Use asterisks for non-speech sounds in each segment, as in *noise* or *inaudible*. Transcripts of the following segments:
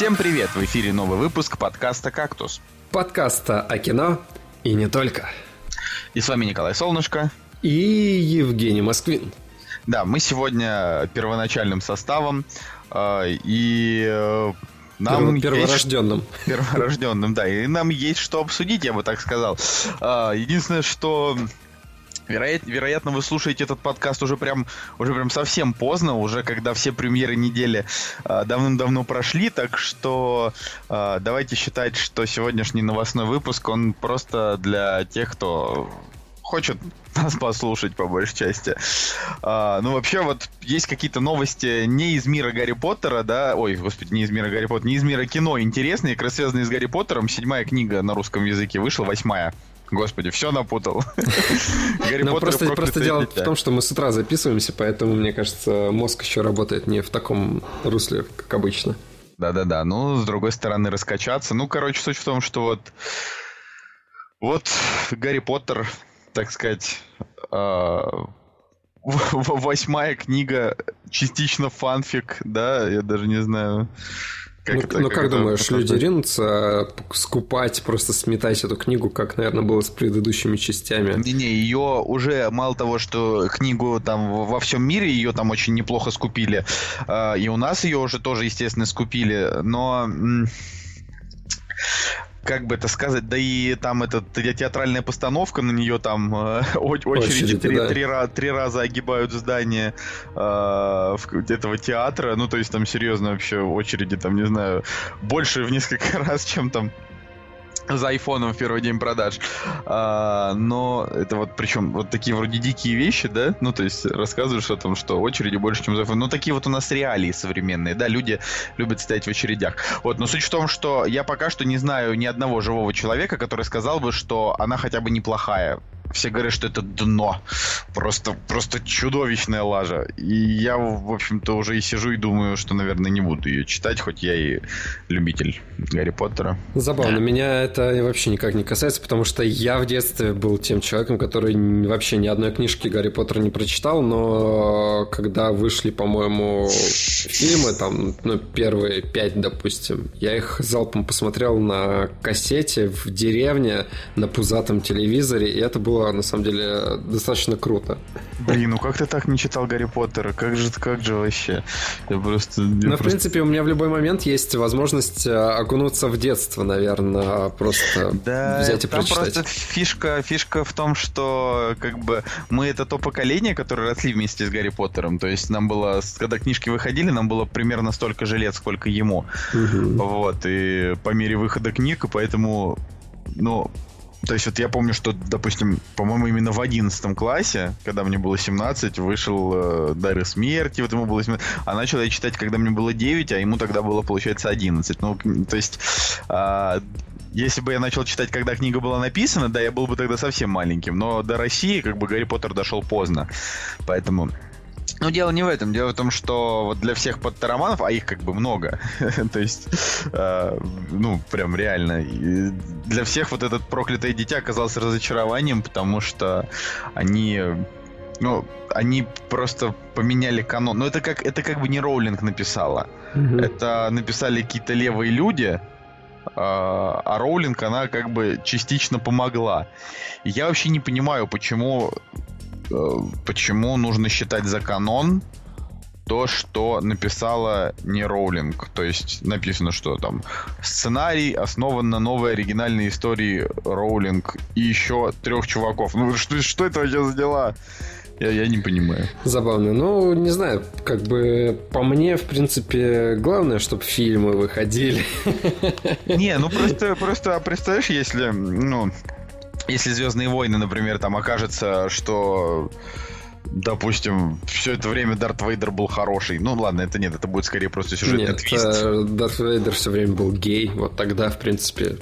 Всем привет! В эфире новый выпуск подкаста «Кактус». Подкаста о кино и не только. И с вами Николай Солнышко. И Евгений Москвин. Да, мы сегодня первоначальным составом. Э, и э, нам перворожденным. Есть... Перворожденным, *laughs* да. И нам есть что обсудить, я бы так сказал. Э, единственное, что Вероят, вероятно, вы слушаете этот подкаст уже прям, уже прям совсем поздно, уже когда все премьеры недели э, давным-давно прошли, так что э, давайте считать, что сегодняшний новостной выпуск, он просто для тех, кто хочет *laughs* нас послушать, по большей части. А, ну, вообще, вот есть какие-то новости не из мира Гарри Поттера, да, ой, господи, не из мира Гарри Поттера, не из мира кино интересные, как раз связанные с Гарри Поттером. Седьмая книга на русском языке вышла, восьмая. Господи, все напутал. *laughs* Гарри Но просто, просто дело в том, что мы с утра записываемся, поэтому, мне кажется, мозг еще работает не в таком русле, как обычно. Да-да-да, ну, с другой стороны, раскачаться. Ну, короче, суть в том, что вот... Вот Гарри Поттер, так сказать, а, восьмая книга, частично фанфик, да, я даже не знаю. Как ну, это, ну как, как думаешь, это... люди ринутся скупать, просто сметать эту книгу, как, наверное, было с предыдущими частями? Не-не, ее уже, мало того, что книгу там во всем мире ее там очень неплохо скупили, а, и у нас ее уже тоже, естественно, скупили, но как бы это сказать, да и там эта театральная постановка, на нее там э, *laughs* очереди три, да. три, три раза огибают здание э, этого театра, ну то есть там серьезно вообще очереди там, не знаю, больше в несколько *laughs* раз, чем там за айфоном в первый день продаж. А, но это вот причем вот такие вроде дикие вещи, да? Ну, то есть рассказываешь о том, что очереди больше, чем за айфон. Ну, такие вот у нас реалии современные, да? Люди любят стоять в очередях. Вот, но суть в том, что я пока что не знаю ни одного живого человека, который сказал бы, что она хотя бы неплохая все говорят, что это дно. Просто, просто чудовищная лажа. И я, в общем-то, уже и сижу и думаю, что, наверное, не буду ее читать, хоть я и любитель Гарри Поттера. Забавно. Меня это вообще никак не касается, потому что я в детстве был тем человеком, который вообще ни одной книжки Гарри Поттера не прочитал, но когда вышли, по-моему, фильмы, там, ну, первые пять, допустим, я их залпом посмотрел на кассете в деревне на пузатом телевизоре, и это было было на самом деле достаточно круто. Блин, ну как ты так не читал Гарри Поттера? Как же, как же вообще? Я просто... Я ну, просто... в принципе, у меня в любой момент есть возможность э, окунуться в детство, наверное, просто да, взять и там прочитать. просто фишка, фишка в том, что как бы мы это то поколение, которое росли вместе с Гарри Поттером. То есть нам было, когда книжки выходили, нам было примерно столько же лет, сколько ему. Угу. Вот, и по мере выхода книг, и поэтому ну, то есть вот я помню, что, допустим, по-моему, именно в 11 классе, когда мне было 17, вышел э, «Дары смерти», вот ему было 17, а начал я читать, когда мне было 9, а ему тогда было, получается, 11. Ну, то есть... Э, если бы я начал читать, когда книга была написана, да, я был бы тогда совсем маленьким. Но до России, как бы, Гарри Поттер дошел поздно. Поэтому но дело не в этом. Дело в том, что вот для всех подтароманов, а их как бы много, *laughs* то есть, э, ну, прям реально, для всех вот этот проклятое дитя оказался разочарованием, потому что они ну, они просто поменяли канон. Но это как, это как бы не Роулинг написала. Mm-hmm. Это написали какие-то левые люди, а, а Роулинг, она как бы частично помогла. Я вообще не понимаю, почему Э, почему нужно считать за канон то, что написала не Роулинг. То есть написано, что там сценарий основан на новой оригинальной истории Роулинг и еще трех чуваков. Ну что, что это вообще за дела? Я, я не понимаю. Забавно. Ну, не знаю, как бы по мне, в принципе, главное, чтобы фильмы выходили. Не, ну просто, просто а представляешь, если, ну, если Звездные войны, например, там окажется, что допустим, все это время Дарт Вейдер был хороший. Ну ладно, это нет, это будет скорее просто сюжетный нет, твист. Э, Дарт Вейдер все время был гей, вот тогда, в принципе...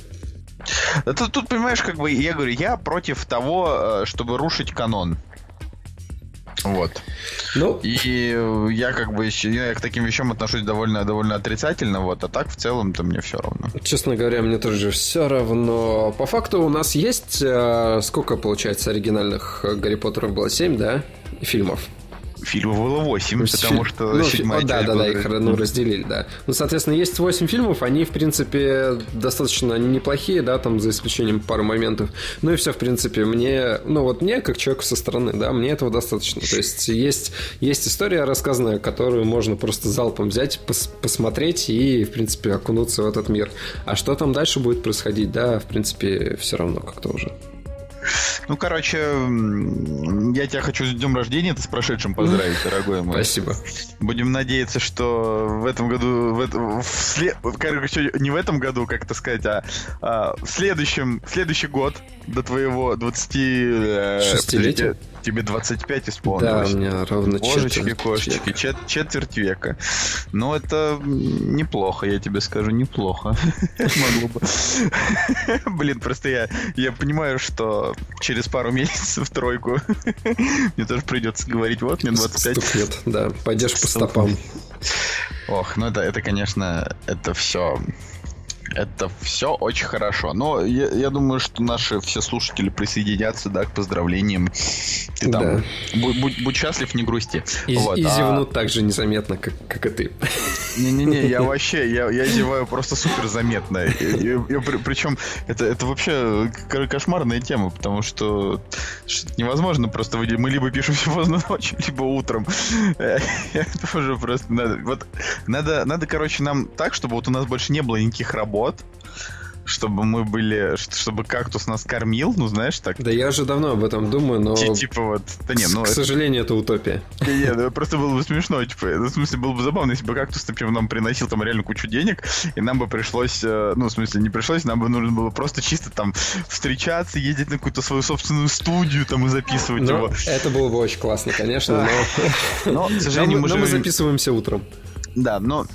Это тут, понимаешь, как бы, я говорю, я против того, э, чтобы рушить канон. Вот. Ну, и я как бы я к таким вещам отношусь довольно, довольно отрицательно, вот, а так в целом-то мне все равно. Честно говоря, мне тоже все равно. По факту у нас есть, э, сколько, получается, оригинальных Гарри Поттеров было? Семь, да? Фильмов? Фильмов было 8, потому что ну, седьмая Да, да, да, их ну, разделили, да. Ну, соответственно, есть 8 фильмов, они, в принципе, достаточно неплохие, да, там, за исключением пары моментов. Ну и все, в принципе, мне, ну вот мне, как человеку со стороны, да, мне этого достаточно. То есть есть, есть история рассказанная, которую можно просто залпом взять, пос посмотреть и, в принципе, окунуться в этот мир. А что там дальше будет происходить, да, в принципе, все равно как-то уже. Ну, короче, я тебя хочу с днем рождения, ты с прошедшим поздравить, дорогой мой. Спасибо. Будем надеяться, что в этом году, в этом, в след... короче, не в этом году, как это сказать, а, а в следующем, следующий год до твоего 20... Э, Шестилетия? Тебе 25 исполнилось. Да, у меня ровно Божечки, четверть кошечки, века. Чет, четверть века. Ну, это неплохо, я тебе скажу, неплохо. *laughs* Могло бы. *laughs* Блин, просто я, я понимаю, что через пару месяцев тройку *laughs* мне тоже придется говорить, вот, мне 25. лет, да, пойдешь по стопам. Ох, ну это, это, конечно, это все это все очень хорошо. Но я, я думаю, что наши все слушатели присоединятся, да, к поздравлениям. Ты там да. будь, будь, будь счастлив, не грусти. И, вот, и а... зевнут так же незаметно, как, как и ты. Не-не-не, я *laughs* вообще, я, я зеваю просто супер заметно. И, и, и, причем это, это вообще кошмарная тема, потому что, невозможно просто. Мы либо пишем поздно ночью, либо утром. *laughs* Это уже просто надо. Вот надо, надо, короче, нам так, чтобы вот у нас больше не было никаких работ работ, чтобы мы были, чтобы кактус нас кормил, ну знаешь так. Да я уже давно об этом думаю, но типа вот, да не, ну к сожалению это утопия. Нет, ну, просто было бы смешно, типа, ну, в смысле было бы забавно, если бы кактус, например, нам приносил там реально кучу денег, и нам бы пришлось, э, ну в смысле не пришлось, нам бы нужно было просто чисто там встречаться, ездить на какую-то свою собственную студию там и записывать но его. Это было бы очень классно, конечно, но, *laughs* но к сожалению мы, мы записываемся утром. Да, но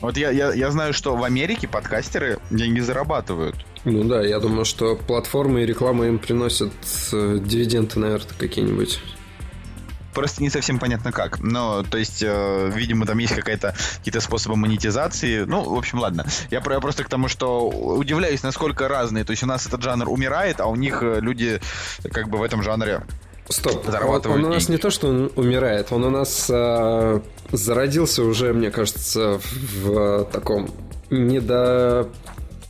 вот я, я, я знаю, что в Америке подкастеры деньги зарабатывают. Ну да, я думаю, что платформы и реклама им приносят э, дивиденды, наверное, какие-нибудь. Просто не совсем понятно как. Но, то есть, э, видимо, там есть какая-то какие-то способы монетизации. Ну, в общем, ладно. Я, я просто к тому, что удивляюсь, насколько разные. То есть у нас этот жанр умирает, а у них э, люди как бы в этом жанре Стоп, он, он у нас не то, что он умирает, он у нас э, зародился уже, мне кажется, в, в таком недо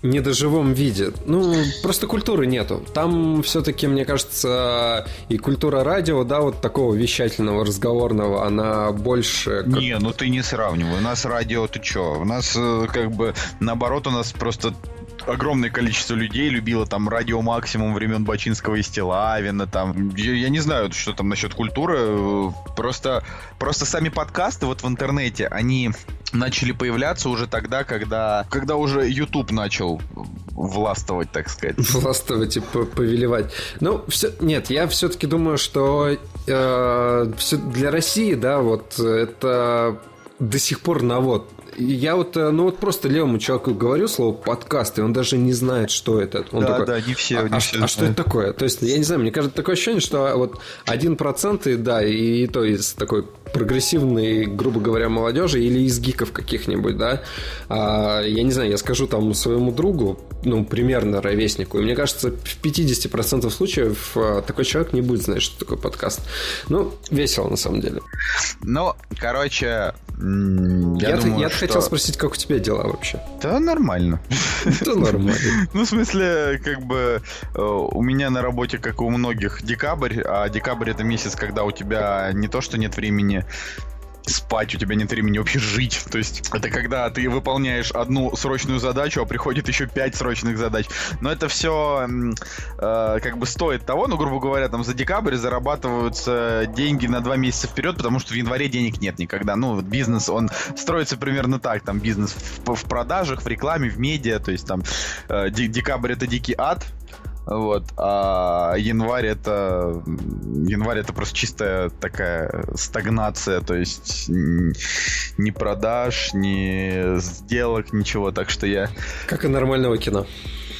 недоживом виде. Ну, просто культуры нету. Там все-таки, мне кажется, и культура радио, да, вот такого вещательного, разговорного, она больше... Как... Не, ну ты не сравнивай. У нас радио, ты чё? У нас э, как бы, наоборот, у нас просто огромное количество людей любило там радио максимум времен Бачинского и Стилавина, там, я, я не знаю, что там насчет культуры, просто, просто сами подкасты вот в интернете, они начали появляться уже тогда, когда, когда уже YouTube начал властвовать, так сказать. *laughs* Властвовать и повелевать. Ну, все, нет, я все-таки думаю, что э, все для России, да, вот это до сих пор навод я вот, э, ну вот просто левому человеку говорю слово подкаст, и он даже не знает, что это. Он да, такой, да, не все. А, не а, все а что это такое? То есть, я не знаю, мне кажется, такое ощущение, что вот один процент, и да, и то из такой прогрессивной, грубо говоря, молодежи или из гиков каких-нибудь, да. А, я не знаю, я скажу там своему другу, ну, примерно ровеснику, и мне кажется, в 50% случаев а, такой человек не будет знать, что такое подкаст. Ну, весело на самом деле. Ну, короче, я, я думаю, я что... хотел спросить, как у тебя дела вообще? Да нормально. Да нормально. *laughs* Ну, в смысле, как бы э, у меня на работе, как и у многих, декабрь, а декабрь это месяц, когда у тебя не то, что нет времени спать, у тебя нет времени вообще жить. То есть это когда ты выполняешь одну срочную задачу, а приходит еще пять срочных задач. Но это все э, как бы стоит того, ну, грубо говоря, там за декабрь зарабатываются деньги на два месяца вперед, потому что в январе денег нет никогда. Ну, бизнес, он строится примерно так, там бизнес в, в продажах, в рекламе, в медиа, то есть там э, декабрь это дикий ад, вот. А январь это... Январь это просто чистая такая стагнация, то есть ни продаж, ни сделок, ничего. Так что я... Как и нормального кино.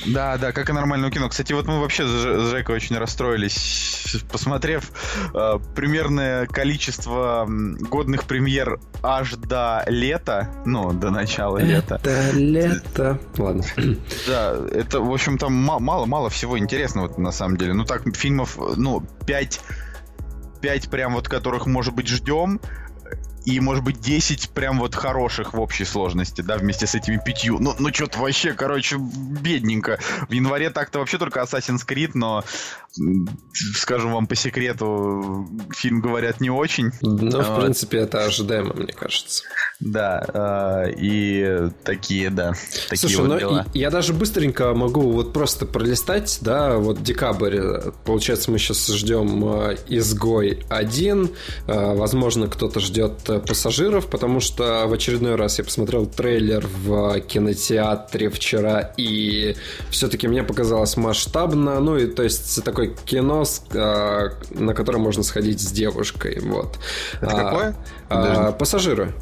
Да, да, как и нормальное кино. Кстати, вот мы вообще с Жекой очень расстроились, посмотрев э, примерное количество годных премьер аж до лета, ну, до начала лета. Это лето. Ладно. Да, это, в общем, там мало-мало всего интересного на самом деле. Ну, так, фильмов, ну, 5 5 прям вот которых, может быть, ждем, и, может быть, 10 прям вот хороших в общей сложности, да, вместе с этими пятью. Ну, ну что-то вообще, короче, бедненько. В январе так-то вообще только Assassin's Creed, но, скажу вам по секрету, фильм, говорят, не очень. Ну, в принципе, это ожидаемо, мне кажется. Да, э, и такие, да, такие Слушай, вот ну, дела. я даже быстренько могу вот просто пролистать, да, вот декабрь, получается, мы сейчас ждем э, «Изгой 1», э, возможно, кто-то ждет пассажиров, потому что в очередной раз я посмотрел трейлер в кинотеатре вчера, и все-таки мне показалось масштабно, ну и то есть такое кино, на которое можно сходить с девушкой, вот. Это какое? А, пассажиры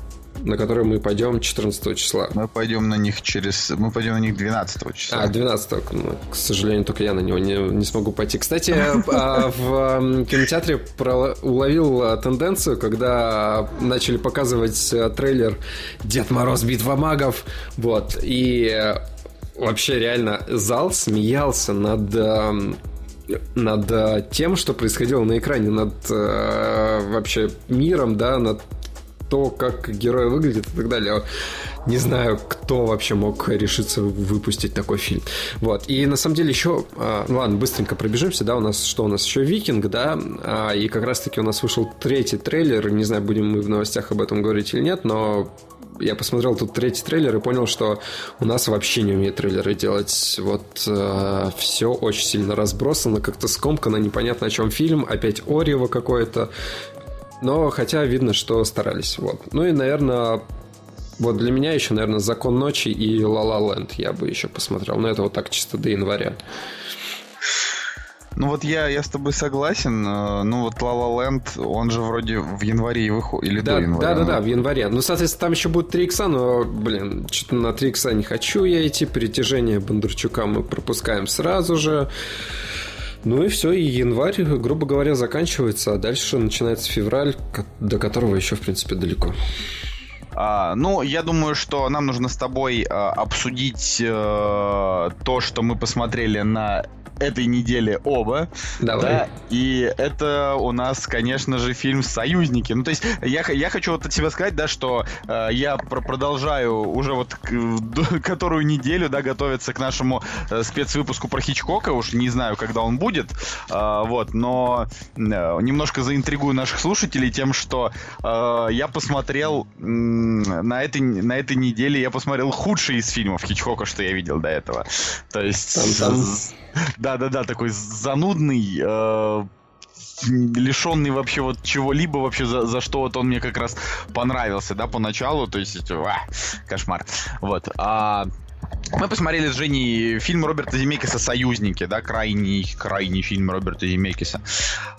на которые мы пойдем 14 числа. Мы пойдем на них через... Мы пойдем на них 12 числа. А, 12 ну, К сожалению, только я на него не, не смогу пойти. Кстати, *laughs* а, в кинотеатре уловил а, тенденцию, когда начали показывать а, трейлер «Дед Мороз. Битва магов». Вот. И вообще реально зал смеялся над над тем, что происходило на экране, над э, вообще миром, да, над то, как герой выглядит и так далее. Не знаю, кто вообще мог решиться выпустить такой фильм. Вот. И на самом деле еще... А, ну ладно, быстренько пробежимся, да, у нас что у нас еще Викинг, да, а, и как раз-таки у нас вышел третий трейлер, не знаю, будем мы в новостях об этом говорить или нет, но я посмотрел тут третий трейлер и понял, что у нас вообще не умеет трейлеры делать. Вот э, все очень сильно разбросано, как-то скомкано, непонятно о чем фильм, опять Орево какое-то. Но хотя видно, что старались. Вот. Ну и, наверное, вот для меня еще, наверное, «Закон ночи» и «Ла Ла Ленд» я бы еще посмотрел. Но это вот так чисто до января. Ну вот я, я с тобой согласен. Э, ну вот La La Land, он же вроде в январе и выходит. Или да, до января. Да, да, да, в январе. Ну, соответственно, там еще будет 3 икса, но, блин, что-то на 3 икса не хочу я идти. Притяжение Бондарчука мы пропускаем сразу же. Ну и все, и январь, грубо говоря, заканчивается, а дальше начинается февраль, до которого еще, в принципе, далеко. А, ну, я думаю, что нам нужно с тобой а, обсудить а, то, что мы посмотрели на этой неделе оба. Давай. Да, и это у нас, конечно же, фильм «Союзники». Ну, то есть, я, я хочу вот от себя сказать, да, что э, я про продолжаю уже вот к, *laughs* которую неделю, да, готовиться к нашему э, спецвыпуску про Хичкока. Уж не знаю, когда он будет. Э, вот, но э, немножко заинтригую наших слушателей тем, что э, я посмотрел э, на, этой, на этой неделе, я посмотрел худший из фильмов Хичкока, что я видел до этого. То есть... Там, там да-да-да, такой занудный, э, лишенный вообще вот чего-либо вообще за, за что вот он мне как раз понравился, да, поначалу, то есть, а, кошмар, вот, а мы посмотрели с Женей фильм Роберта Земекиса «Союзники», да, крайний, крайний фильм Роберта Земекиса.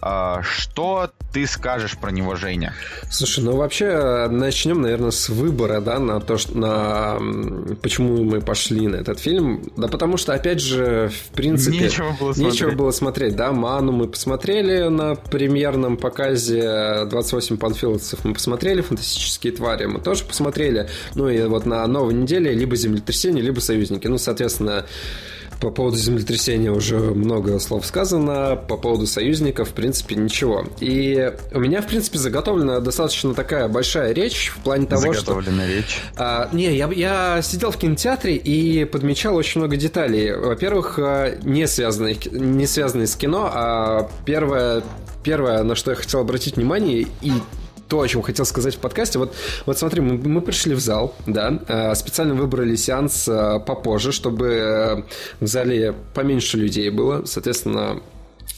А, что ты скажешь про него, Женя? Слушай, ну вообще начнем, наверное, с выбора, да, на то, что, на почему мы пошли на этот фильм. Да потому что, опять же, в принципе... Нечего было смотреть. Нечего было смотреть, да. «Ману» мы посмотрели на премьерном показе, 28 панфиловцев мы посмотрели, «Фантастические твари» мы тоже посмотрели. Ну и вот на новой неделе либо «Землетрясение», либо союзники. Ну, соответственно, по поводу землетрясения уже много слов сказано. По поводу союзников, в принципе, ничего. И у меня, в принципе, заготовлена достаточно такая большая речь в плане того, что... речь. А, не, я, я сидел в кинотеатре и подмечал очень много деталей. Во-первых, а, не связанные, не связанные с кино, а первое, первое, на что я хотел обратить внимание, и то, о чем хотел сказать в подкасте. Вот, вот смотри, мы, мы пришли в зал, да, э, специально выбрали сеанс э, попозже, чтобы э, в зале поменьше людей было, соответственно,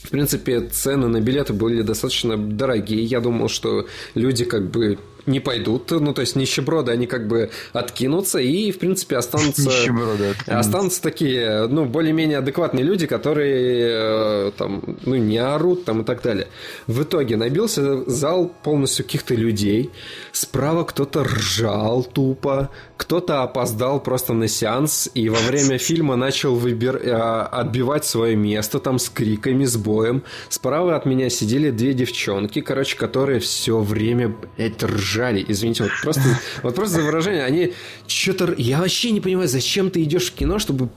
в принципе, цены на билеты были достаточно дорогие. Я думал, что люди как бы не пойдут, ну, то есть нищеброды, они как бы откинутся и, в принципе, останутся... Нищеброды Останутся такие, ну, более-менее адекватные люди, которые, э, там, ну, не орут, там, и так далее. В итоге набился зал полностью каких-то людей, справа кто-то ржал тупо, кто-то опоздал просто на сеанс и во время фильма начал выбир... Э, отбивать свое место там с криками, с боем. Справа от меня сидели две девчонки, короче, которые все время это ржали извините, вот просто, вот просто за выражение, они что-то... Я вообще не понимаю, зачем ты идешь в кино, чтобы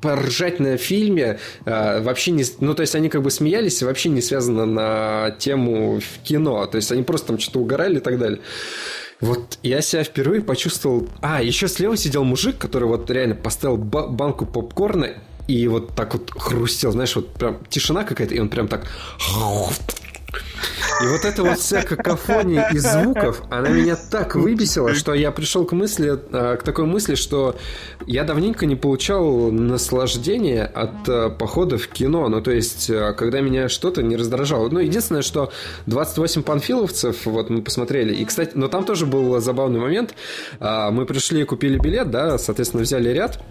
поржать на фильме э, вообще не... Ну, то есть они как бы смеялись вообще не связано на тему в кино. То есть они просто там что-то угорали и так далее. Вот я себя впервые почувствовал... А, еще слева сидел мужик, который вот реально поставил банку попкорна и вот так вот хрустел, знаешь, вот прям тишина какая-то, и он прям так и вот эта вот вся какофония из звуков, она меня так выбесила, что я пришел к мысли, а, к такой мысли, что я давненько не получал наслаждения от а, похода в кино. Ну, то есть, а, когда меня что-то не раздражало. Ну, единственное, что 28 панфиловцев, вот мы посмотрели. И, кстати, но там тоже был забавный момент. Мы пришли и купили билет, да, соответственно, взяли ряд.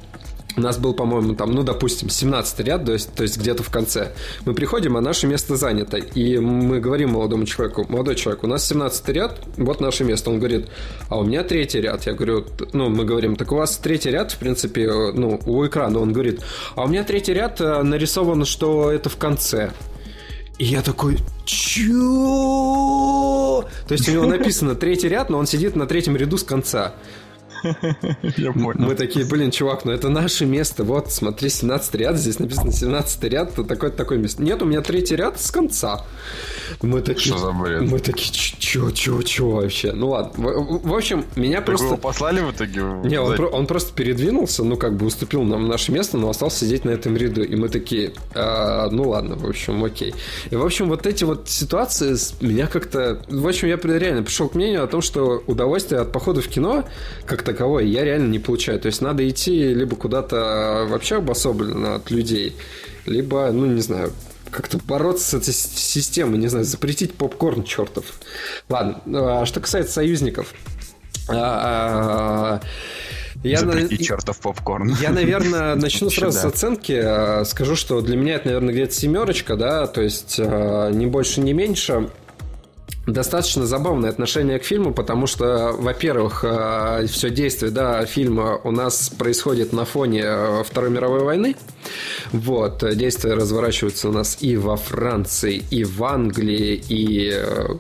У нас был, по-моему, там, ну, допустим, 17 ряд, то есть, то есть где-то в конце. Мы приходим, а наше место занято. И мы говорим молодому человеку, молодой человек, у нас 17 ряд, вот наше место. Он говорит, а у меня третий ряд. Я говорю, ну, мы говорим, так у вас третий ряд, в принципе, ну, у экрана. Он говорит, а у меня третий ряд э, нарисован, что это в конце. И я такой, чё? То есть у него написано третий ряд, но он сидит на третьем ряду с конца. *laughs* Я понял. Мы такие, блин, чувак, ну это наше место. Вот, смотри, 17 ряд, здесь написано 17 ряд, то такое такое место. Нет, у меня третий ряд с конца. Мы такие, Что за бред? Мы такие, чё, чё, чё вообще? Ну ладно. В, в общем, меня так просто... его послали в итоге? Не, он, про... он просто передвинулся, ну как бы уступил нам наше место, но остался сидеть на этом ряду. И мы такие, а, ну ладно, в общем, окей. И в общем, вот эти вот ситуации меня как-то... В общем, я реально пришел к мнению о том, что удовольствие от похода в кино как-то таковой я реально не получаю. То есть надо идти либо куда-то вообще обособленно от людей, либо, ну, не знаю, как-то бороться с этой системой, не знаю, запретить попкорн чертов. Ладно, а что касается союзников. А, а, я Запрети на... чертов попкорн. Я, наверное, *laughs* начну сразу с оценки. Скажу, что для меня это, наверное, где-то семерочка, да, то есть не больше, не меньше достаточно забавное отношение к фильму, потому что, во-первых, э, все действие да, фильма у нас происходит на фоне э, Второй мировой войны. Вот, действия разворачиваются у нас и во Франции, и в Англии, и э,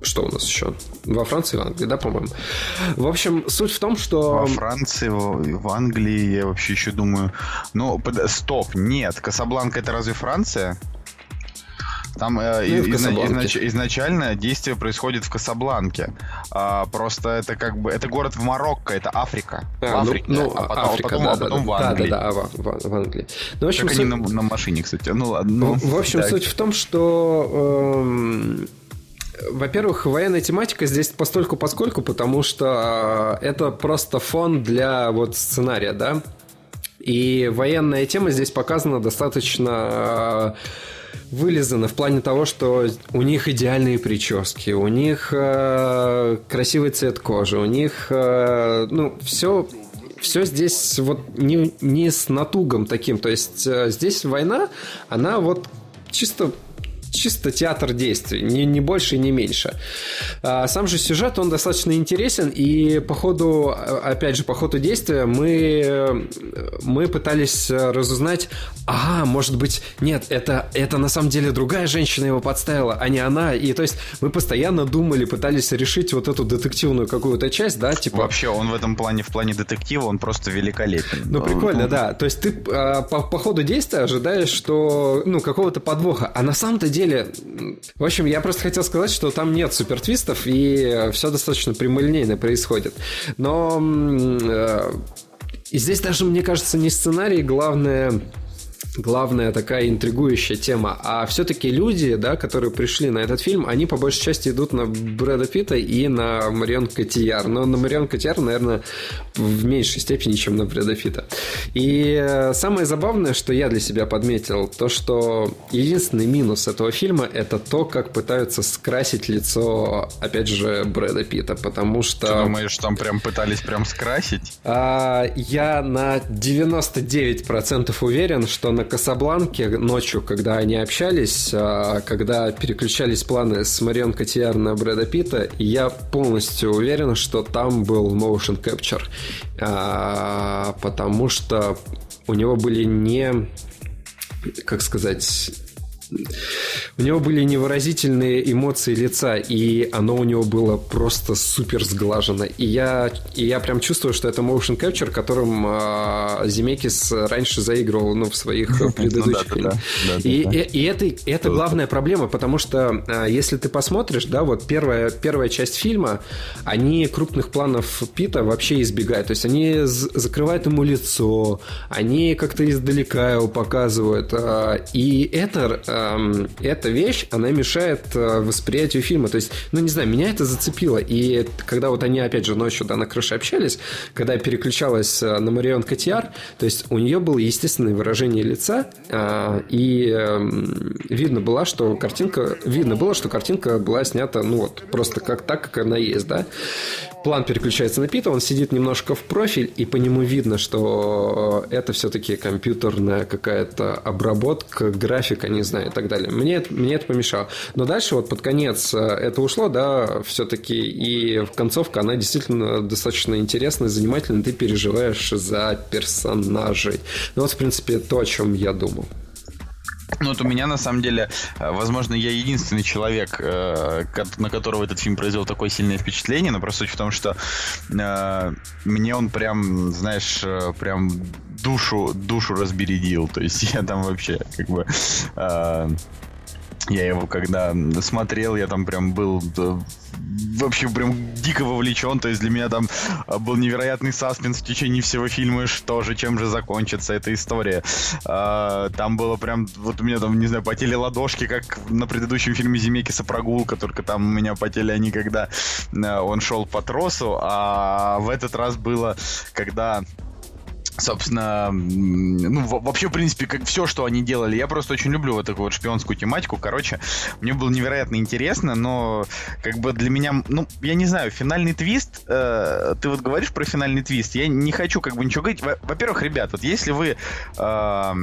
что у нас еще? Во Франции в Англии, да, по-моему. В общем, суть в том, что... Во Франции, в Англии, я вообще еще думаю... Ну, стоп, нет, Касабланка это разве Франция? Там э, ну, изна- изнач- изначально действие происходит в Касабланке. А, просто это как бы это город в Марокко, это Африка. А, в Африке, ну, ну, а потом, Африка, потом, да, а потом да, в Англии. Да, да, да, в, в, в Англии. Ну, в общем, как суть... они на, на машине, кстати. Ну ладно. Ну, в общем, так. суть в том, что эм... Во-первых, военная тематика здесь постольку поскольку, потому что это просто фон для вот сценария, да. И военная тема здесь показана достаточно вылизано в плане того, что у них идеальные прически, у них э, красивый цвет кожи, у них, э, ну, все все здесь вот не, не с натугом таким. То есть э, здесь война, она вот чисто чисто театр действий, не, не больше и не меньше. А, сам же сюжет, он достаточно интересен, и по ходу, опять же, по ходу действия мы, мы пытались разузнать, ага, может быть, нет, это, это на самом деле другая женщина его подставила, а не она, и то есть мы постоянно думали, пытались решить вот эту детективную какую-то часть, да, типа... Вообще, он в этом плане, в плане детектива, он просто великолепен. Ну, прикольно, он... да, то есть ты а, по, по ходу действия ожидаешь, что, ну, какого-то подвоха, а на самом-то деле деле, в общем, я просто хотел сказать, что там нет супертвистов, и все достаточно прямолинейно происходит. Но э, и здесь даже, мне кажется, не сценарий, главное главная такая интригующая тема. А все-таки люди, да, которые пришли на этот фильм, они по большей части идут на Брэда Питта и на Марион Котияр. Но на Марион Котияр, наверное, в меньшей степени, чем на Брэда Питта. И э, самое забавное, что я для себя подметил, то, что единственный минус этого фильма это то, как пытаются скрасить лицо, опять же, Брэда Питта, потому что... Ты думаешь, там прям пытались прям скрасить? А, я на 99% уверен, что на Касабланке ночью, когда они общались, а, когда переключались планы с Марион Котияр на Брэда Питта, я полностью уверен, что там был motion capture, а, потому что у него были не, как сказать, у него были невыразительные эмоции лица, и оно у него было просто супер сглажено. И я, и я прям чувствую, что это motion capture, которым э, Земекис раньше заигрывал ну, в своих предыдущих ну, фильмах. И, это, главная проблема, потому что э, если ты посмотришь, да, вот первая, первая часть фильма, они крупных планов Пита вообще избегают. То есть они закрывают ему лицо, они как-то издалека его показывают. Э, и это эм, эта вещь, она мешает э, восприятию фильма. То есть, ну, не знаю, меня это зацепило. И когда вот они, опять же, ночью да, на крыше общались, когда я переключалась э, на Марион Котьяр, то есть у нее было естественное выражение лица, э, и эм, видно было, что картинка, видно было, что картинка была снята, ну, вот, просто как так, как она есть, да. План переключается на Пита, он сидит немножко в профиль, и по нему видно, что это все-таки компьютерная какая-то обработка, графика, не знаю, и так далее. Мне мне это помешало. Но дальше вот под конец э, это ушло, да, все-таки, и в концовка, она действительно достаточно интересная, занимательная, ты переживаешь за персонажей. Ну вот, в принципе, то, о чем я думал. Ну, вот у меня, на самом деле, э, возможно, я единственный человек, э, на которого этот фильм произвел такое сильное впечатление, но просто суть в том, что э, мне он прям, знаешь, прям душу, душу разбередил. То есть я там вообще, как бы... Я его когда смотрел, я там прям был вообще прям дико вовлечен. То есть для меня там а, был невероятный саспенс в течение всего фильма, что же, чем же закончится эта история. А, там было прям, вот у меня там, не знаю, потели ладошки, как на предыдущем фильме Земекиса «Прогулка», только там у меня потели они, когда а, он шел по тросу, а в этот раз было, когда собственно, ну, вообще, в принципе, как все, что они делали, я просто очень люблю вот такую вот шпионскую тематику. Короче, мне было невероятно интересно, но как бы для меня, ну, я не знаю, финальный твист, э, ты вот говоришь про финальный твист, я не хочу как бы ничего говорить. Во-первых, ребят, вот если вы э,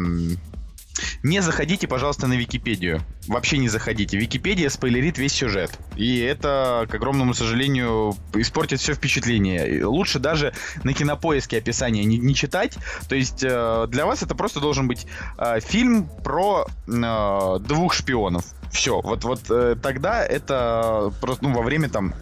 не заходите, пожалуйста, на Википедию. Вообще не заходите. Википедия спойлерит весь сюжет. И это, к огромному сожалению, испортит все впечатление. Лучше даже на кинопоиске описание не, не читать. То есть э, для вас это просто должен быть э, фильм про э, двух шпионов. Все. Вот, вот э, тогда это просто ну, во время там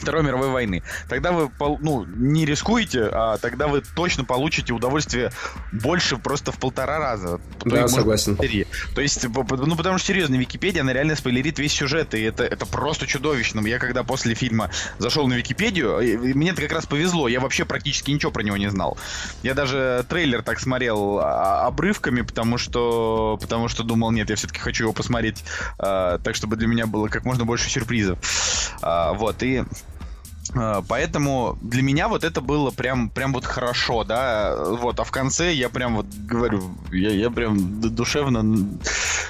Второй мировой войны. Тогда вы ну, не рискуете, а тогда вы точно получите удовольствие больше просто в полтора раза. Да, согласен. Серии. То есть, ну, потому что, серьезно, Википедия, она реально спойлерит весь сюжет, и это, это просто чудовищно. Я когда после фильма зашел на Википедию, мне это как раз повезло, я вообще практически ничего про него не знал. Я даже трейлер так смотрел а, обрывками, потому что, потому что думал, нет, я все-таки хочу его посмотреть а, так, чтобы для меня было как можно больше сюрпризов. А, вот, и а, поэтому для меня вот это было прям, прям вот хорошо, да, вот, а в конце я прям вот говорю, я, я прям душевно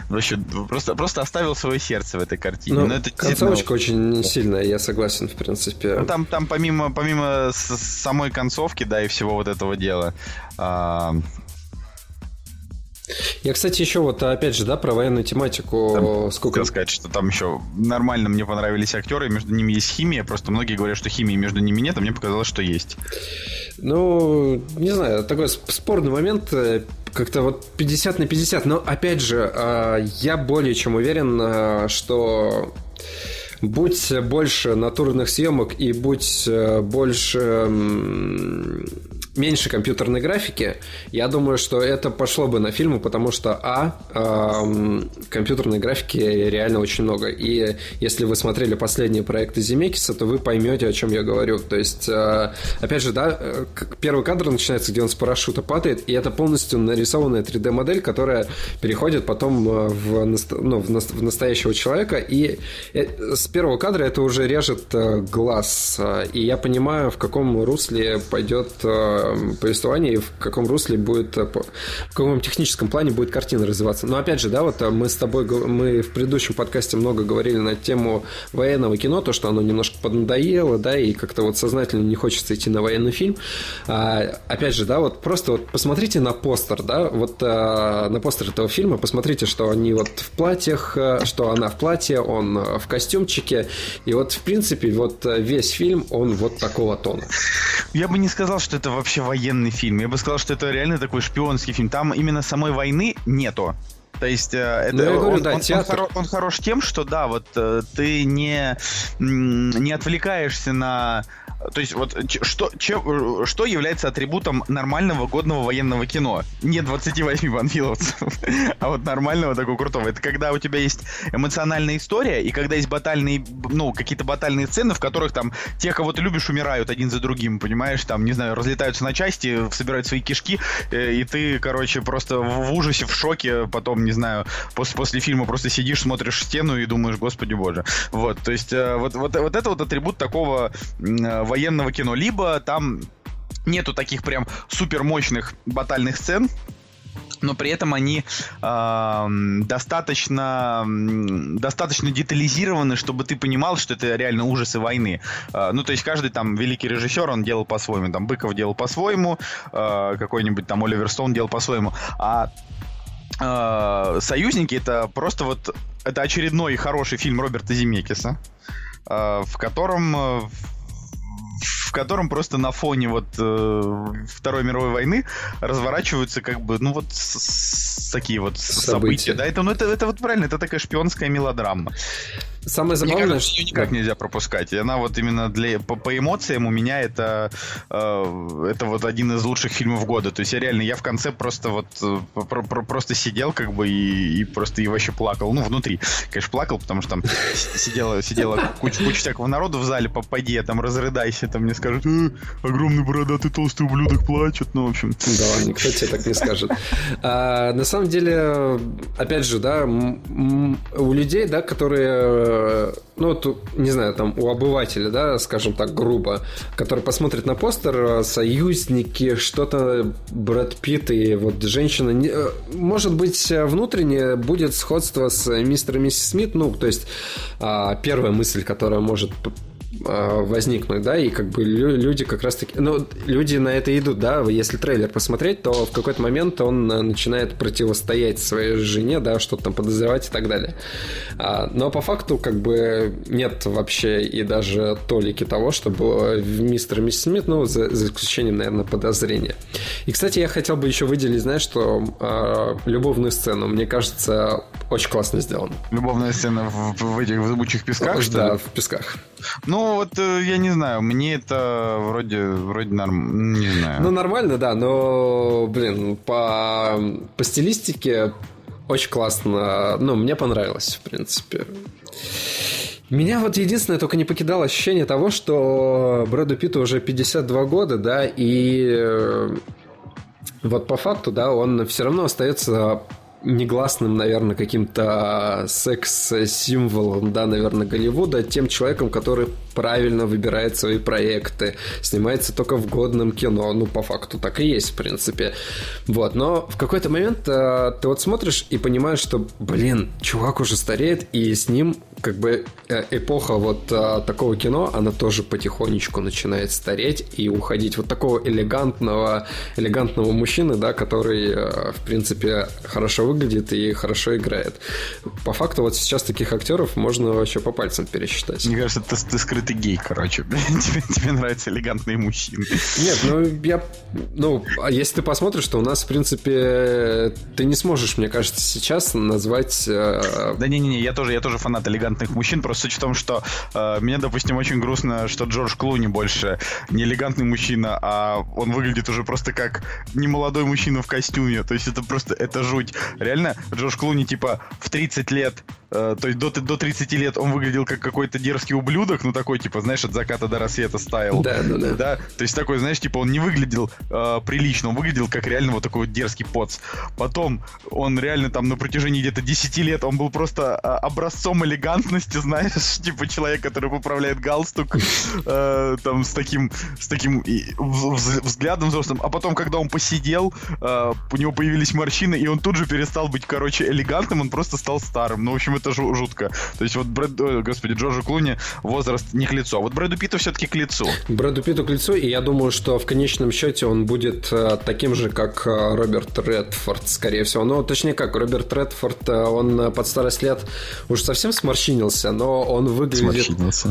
вообще просто, просто оставил свое сердце в этой картине. Ну, Но это концовочка очень сильная, я согласен, в принципе. Ну, там, там помимо, помимо самой концовки, да, и всего вот этого дела, а, я, кстати, еще вот, опять же, да, про военную тематику. Там, Сколько... Хотел сказать, что там еще нормально мне понравились актеры, между ними есть химия, просто многие говорят, что химии между ними нет, а мне показалось, что есть. Ну, не знаю, такой спорный момент, э, как-то вот 50 на 50, но, опять же, а, я более чем уверен, э, что будь больше натурных съемок и будь э, больше меньше компьютерной графики, я думаю, что это пошло бы на фильмы, потому что, а, э, компьютерной графики реально очень много. И если вы смотрели последние проекты Земекиса, то вы поймете, о чем я говорю. То есть, э, опять же, да, э, первый кадр начинается, где он с парашюта падает, и это полностью нарисованная 3D-модель, которая переходит потом э, в, ну, в настоящего человека, и э, с первого кадра это уже режет глаз. И я понимаю, в каком русле пойдет повествования и в каком русле будет, э, в каком техническом плане будет картина развиваться. Но опять же, да, вот э, мы с тобой, мы в предыдущем подкасте много говорили на тему военного кино, то, что оно немножко поднадоело, да, и как-то вот сознательно не хочется идти на военный фильм. А, опять же, да, вот просто вот посмотрите на постер, да, вот а, на постер этого фильма, посмотрите, что они вот в платьях, что она в платье, он в костюмчике, и вот, в принципе, вот весь фильм, он вот такого тона. Я бы не сказал, что это вообще военный фильм. Я бы сказал, что это реально такой шпионский фильм. Там именно самой войны нету. То есть э, это, ну, говорю, он, да, он, он, хоро, он хорош тем, что да, вот э, ты не, не отвлекаешься на то есть вот что, чем, что является атрибутом нормального годного военного кино? Не 28 банфиловцев, *laughs* а вот нормального такого крутого. Это когда у тебя есть эмоциональная история, и когда есть батальные, ну, какие-то батальные сцены, в которых там те, кого ты любишь, умирают один за другим, понимаешь? Там, не знаю, разлетаются на части, собирают свои кишки, э, и ты, короче, просто в ужасе, в шоке, потом, не знаю, после, после фильма просто сидишь, смотришь стену и думаешь, господи боже. Вот, то есть э, вот, вот, вот это вот атрибут такого военного кино. Либо там нету таких прям супер мощных батальных сцен, но при этом они э, достаточно, достаточно детализированы, чтобы ты понимал, что это реально ужасы войны. Э, ну, то есть каждый там великий режиссер, он делал по-своему. Там Быков делал по-своему, э, какой-нибудь там Оливер Стоун делал по-своему. А э, «Союзники» — это просто вот... Это очередной хороший фильм Роберта Земекиса, э, в котором в котором просто на фоне вот э, Второй мировой войны разворачиваются как бы, ну вот с, с, такие вот события. события. Да, это, ну, это, это вот правильно, это такая шпионская мелодрама. Самое забавное, Мне кажется, ее никак нельзя пропускать. И она вот именно для по, по эмоциям у меня это э, это вот один из лучших фильмов года. То есть я реально я в конце просто вот э, про, про, просто сидел как бы и, и просто и вообще плакал. Ну внутри, конечно, плакал, потому что там сидела сидела куча куча всякого народу в зале. Пойди, там разрыдайся, там мне скажут, э, огромный бородатый толстый ублюдок плачет. Ну в общем. Да, никто тебе так не скажет. А, на самом деле, опять же, да, у людей, да, которые Э, ну, вот, не знаю, там у обывателя, да, скажем так, грубо, который посмотрит на постер э, «Союзники», что-то Брэд Питт и вот женщина, э, может быть, внутренне будет сходство с мистером и миссис Смит, ну, то есть а, первая мысль, которая может возникнуть, да, и как бы люди как раз таки, ну, люди на это идут, да, если трейлер посмотреть, то в какой-то момент он э, начинает противостоять своей жене, да, что-то там подозревать и так далее. А, но по факту как бы нет вообще и даже толики того, что было в «Мистер и миссис Смит», ну, за, за исключением, наверное, подозрения. И, кстати, я хотел бы еще выделить, знаешь, что э, любовную сцену, мне кажется, очень классно сделана. Любовная сцена в, в этих в зыбучих песках, Да, в песках. Ну, вот э, я не знаю, мне это вроде, вроде норм, не знаю. Ну, нормально, да, но, блин, по, по стилистике очень классно. Ну, мне понравилось, в принципе. Меня вот единственное только не покидало ощущение того, что Брэду Питту уже 52 года, да, и э, вот по факту, да, он все равно остается негласным, наверное, каким-то секс-символом, да, наверное, Голливуда, тем человеком, который правильно выбирает свои проекты, снимается только в годном кино, ну, по факту так и есть, в принципе. Вот, но в какой-то момент э, ты вот смотришь и понимаешь, что, блин, чувак уже стареет, и с ним как бы э, эпоха вот э, такого кино, она тоже потихонечку начинает стареть и уходить. Вот такого элегантного, элегантного мужчины, да, который, э, в принципе, хорошо выглядит и хорошо играет. По факту вот сейчас таких актеров можно вообще по пальцам пересчитать. Мне кажется, ты, ты скрытый гей, короче. *laughs* тебе, тебе нравятся элегантные мужчины. Нет, ну я... Ну, а если ты посмотришь, то у нас, в принципе, ты не сможешь, мне кажется, сейчас назвать... Э... Да не-не-не, я тоже, я тоже фанат элегантных мужчин, просто суть в том, что э, мне, допустим, очень грустно, что Джордж Клуни больше не элегантный мужчина, а он выглядит уже просто как немолодой мужчина в костюме. То есть это просто, это жуть реально Джош Клуни, типа, в 30 лет то есть до, до 30 лет он выглядел как какой-то дерзкий ублюдок, ну такой, типа, знаешь, от заката до рассвета стайл. Да, да, да. да? То есть такой, знаешь, типа, он не выглядел э, прилично, он выглядел как реально вот такой вот дерзкий поц. Потом он реально там на протяжении где-то 10 лет, он был просто э, образцом элегантности, *laughs* знаешь, типа человек, который поправляет галстук, э, там, с таким, с таким взглядом взрослым. А потом, когда он посидел, э, у него появились морщины, и он тут же перестал быть, короче, элегантным, он просто стал старым. Ну, в общем, это жутко. То есть вот Брэд, господи, Джорджу Клуни возраст не к лицу, а вот Брэду Питу все-таки к лицу. Брэду Питу к лицу, и я думаю, что в конечном счете он будет э, таким же, как э, Роберт Редфорд, скорее всего. Ну, точнее как, Роберт Редфорд, э, он под старость лет уж совсем сморщинился, но он выглядит...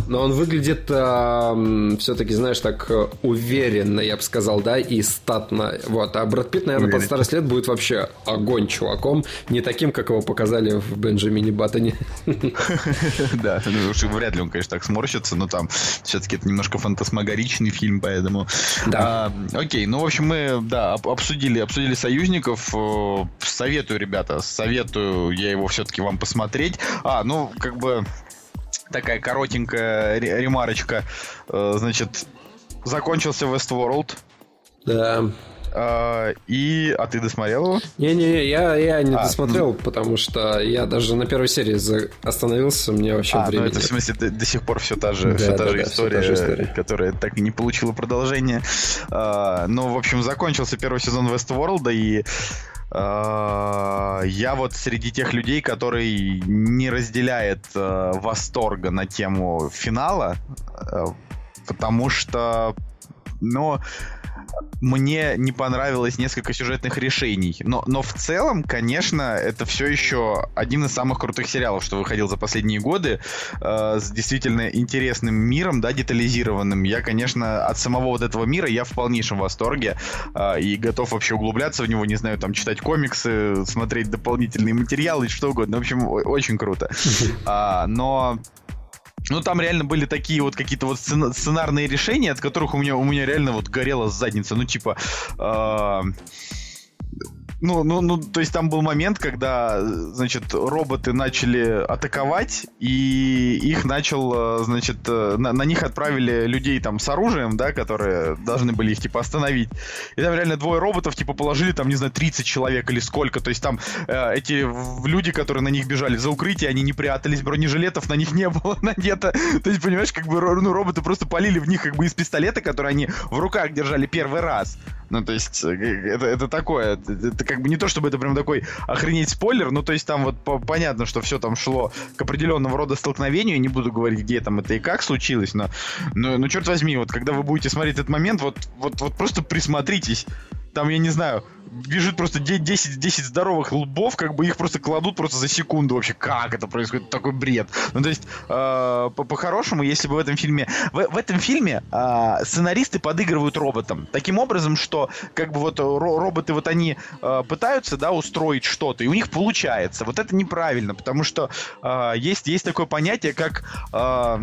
Но он выглядит э, все-таки, знаешь, так уверенно, я бы сказал, да, и статно. Вот. А Брэд Питт, наверное, Уверен. под старость лет будет вообще огонь чуваком, не таким, как его показали в Бенджамине Баттоне. *laughs* Да, ну, вряд ли он, конечно, так сморщится, но там все-таки это немножко фантасмагоричный фильм, поэтому... Да. А, окей, ну, в общем, мы, да, обсудили, обсудили союзников. Советую, ребята, советую я его все-таки вам посмотреть. А, ну, как бы такая коротенькая ремарочка. Э, значит, закончился Westworld. Да. А, и... А ты досмотрел его? Не-не, я, я не а, досмотрел, потому что я даже на первой серии остановился, мне вообще а, времени ну это в смысле до, до сих пор все та же, да, все та да, же да, история, все та же история, которая так и не получила продолжение. А, ну, в общем, закончился первый сезон Westworld, и а, я вот среди тех людей, который не разделяет uh, восторга на тему финала, uh, потому что, ну, мне не понравилось несколько сюжетных решений. Но, но в целом, конечно, это все еще один из самых крутых сериалов, что выходил за последние годы, э, с действительно интересным миром, да, детализированным. Я, конечно, от самого вот этого мира я в полнейшем восторге э, и готов вообще углубляться в него, не знаю, там, читать комиксы, смотреть дополнительные материалы, что угодно. В общем, очень круто. *laughs* А, но ну, там реально были такие вот какие-то вот сценарные решения, от которых у меня, у меня реально вот горела задница. Ну, типа... Э ну, ну, ну, то есть там был момент, когда, значит, роботы начали атаковать, и их начал, значит, на, на них отправили людей там с оружием, да, которые должны были их, типа, остановить. И там реально двое роботов, типа, положили там, не знаю, 30 человек или сколько. То есть там э, эти люди, которые на них бежали за укрытие, они не прятались, бронежилетов на них не было *laughs* надето. То есть, понимаешь, как бы, ну, роботы просто полили в них как бы из пистолета, который они в руках держали первый раз. Ну, то есть, э, это, это такое, это как бы не то, чтобы это прям такой охренеть спойлер, ну, то есть, там вот по понятно, что все там шло к определенного рода столкновению, не буду говорить, где там это и как случилось, но, но, ну, черт возьми, вот когда вы будете смотреть этот момент, вот, вот, вот просто присмотритесь, там, я не знаю, бежит просто 10, 10 здоровых лбов, как бы их просто кладут просто за секунду вообще. Как это происходит? Такой бред. Ну, то есть, э, по-хорошему, если бы в этом фильме... В, в этом фильме э, сценаристы подыгрывают роботам. Таким образом, что как бы вот роботы вот они э, пытаются, да, устроить что-то, и у них получается. Вот это неправильно, потому что э, есть, есть такое понятие, как... Э,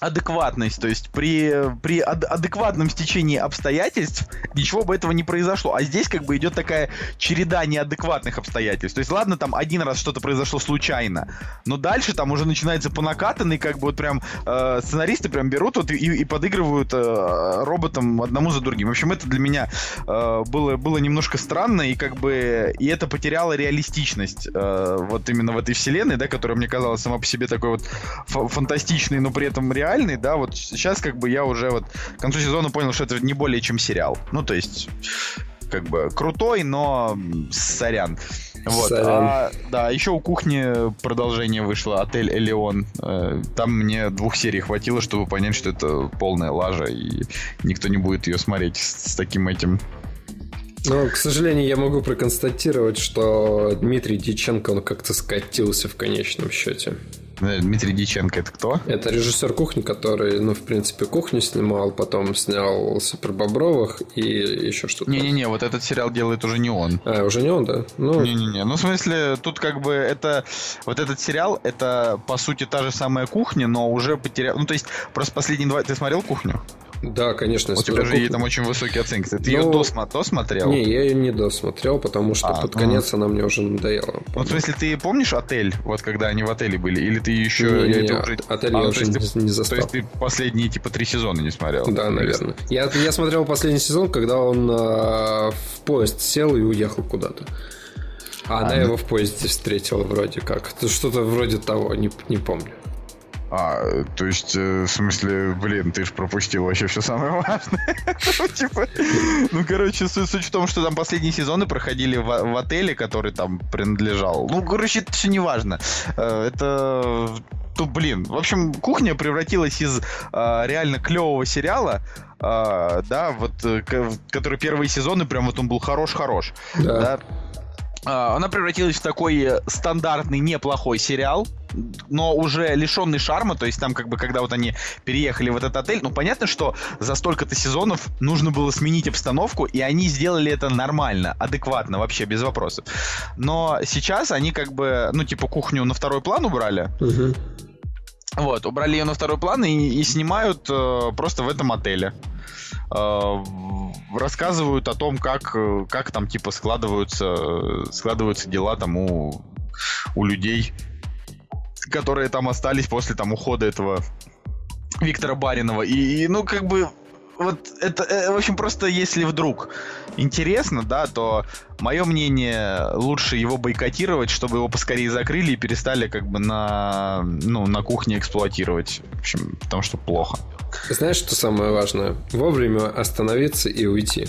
адекватность, то есть при, при ад адекватном стечении обстоятельств ничего бы этого не произошло. А здесь как бы идет такая череда неадекватных обстоятельств. То есть ладно, там один раз что-то произошло случайно, но дальше там уже начинается по накатанной, как бы вот прям э, сценаристы прям берут вот и, и подыгрывают э, роботам одному за другим. В общем, это для меня э, было, было немножко странно, и как бы и это потеряло реалистичность э, вот именно в этой вселенной, да, которая мне казалась сама по себе такой вот фантастичной, но при этом реально реальный, да, вот сейчас как бы я уже вот к концу сезона понял, что это не более чем сериал. Ну, то есть, как бы крутой, но сорян. Вот. Сорян. А, да, еще у кухни продолжение вышло, отель Элеон. Э, там мне двух серий хватило, чтобы понять, что это полная лажа, и никто не будет ее смотреть с, с таким этим но, к сожалению, я могу проконстатировать, что Дмитрий Диченко, он как-то скатился в конечном счете. Э, Дмитрий Диченко это кто? Это режиссер кухни, который, ну, в принципе, кухню снимал, потом снял Супер Бобровых и еще что-то. Не-не-не, вот этот сериал делает уже не он. А, уже не он, да? Ну... Не-не-не, ну, в смысле, тут как бы это... Вот этот сериал, это, по сути, та же самая кухня, но уже потерял... Ну, то есть, просто последние два... Ты смотрел кухню? Да, конечно. У тебя же ей там очень высокие оценки. Ты Но... ее ну, досма... досмотрел? Не, я ее не досмотрел, потому что а, под ну... конец она мне уже надоела. Вот в смысле, ты помнишь отель, вот когда они в отеле были? Или ты еще... Не, не, не, уже... отель а, я уже ты, не застал. То есть ты последние типа три сезона не смотрел? Да, наверное. Я, я смотрел последний сезон, когда он э, в поезд сел и уехал куда-то. А, а она ну... его в поезде встретила вроде как. Что-то вроде того, не, не помню. А, то есть, э, в смысле, блин, ты ж пропустил вообще все самое важное. *laughs* Ну, типа, ну, короче, суть в том, что там последние сезоны проходили в отеле, который там принадлежал. Ну, короче, это все не важно. Э, это то, блин, в общем, кухня превратилась из э, реально клевого сериала, э, да, вот, э, который первые сезоны, прям вот он был хорош-хорош, да. да она превратилась в такой э, стандартный неплохой сериал, но уже лишенный шарма, то есть там как бы, когда вот они переехали в этот отель, ну понятно, что за столько-то сезонов нужно было сменить обстановку, и они сделали это нормально, адекватно, вообще без вопросов. Но сейчас они как бы, ну типа кухню на второй план убрали, угу. Вот, убрали ее на второй план и, и снимают э, просто в этом отеле. Э, рассказывают о том, как, э, как там типа складываются, складываются дела там у, у людей, которые там остались после там ухода этого Виктора Баринова. И, и ну, как бы, вот это, э, в общем, просто если вдруг интересно, да, то мое мнение, лучше его бойкотировать, чтобы его поскорее закрыли и перестали как бы на, ну, на кухне эксплуатировать. В общем, потому что плохо. Знаешь, что самое важное? Вовремя остановиться и уйти.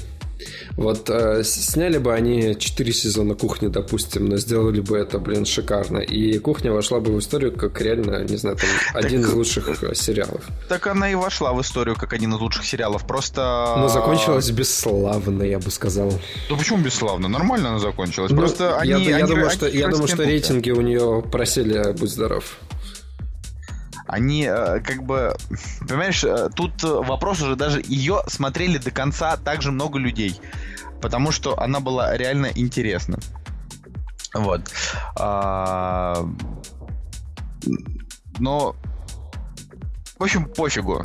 Вот э, сняли бы они 4 сезона кухни, допустим, но сделали бы это, блин, шикарно. И кухня вошла бы в историю как реально, не знаю, там, *laughs* один из лучших э, сериалов. Так она и вошла в историю как один из лучших сериалов. Просто. Но закончилась бесславно, я бы сказал. Ну почему бесславно? Нормально она закончилась. Ну, Просто я, они. Я, они, думаю, они, что, я думаю, что рейтинги у нее просели, будь здоров они э, как бы, понимаешь, э, тут вопрос уже даже ее смотрели до конца также много людей, потому что она была реально интересна. Вот. А, но в общем, пофигу.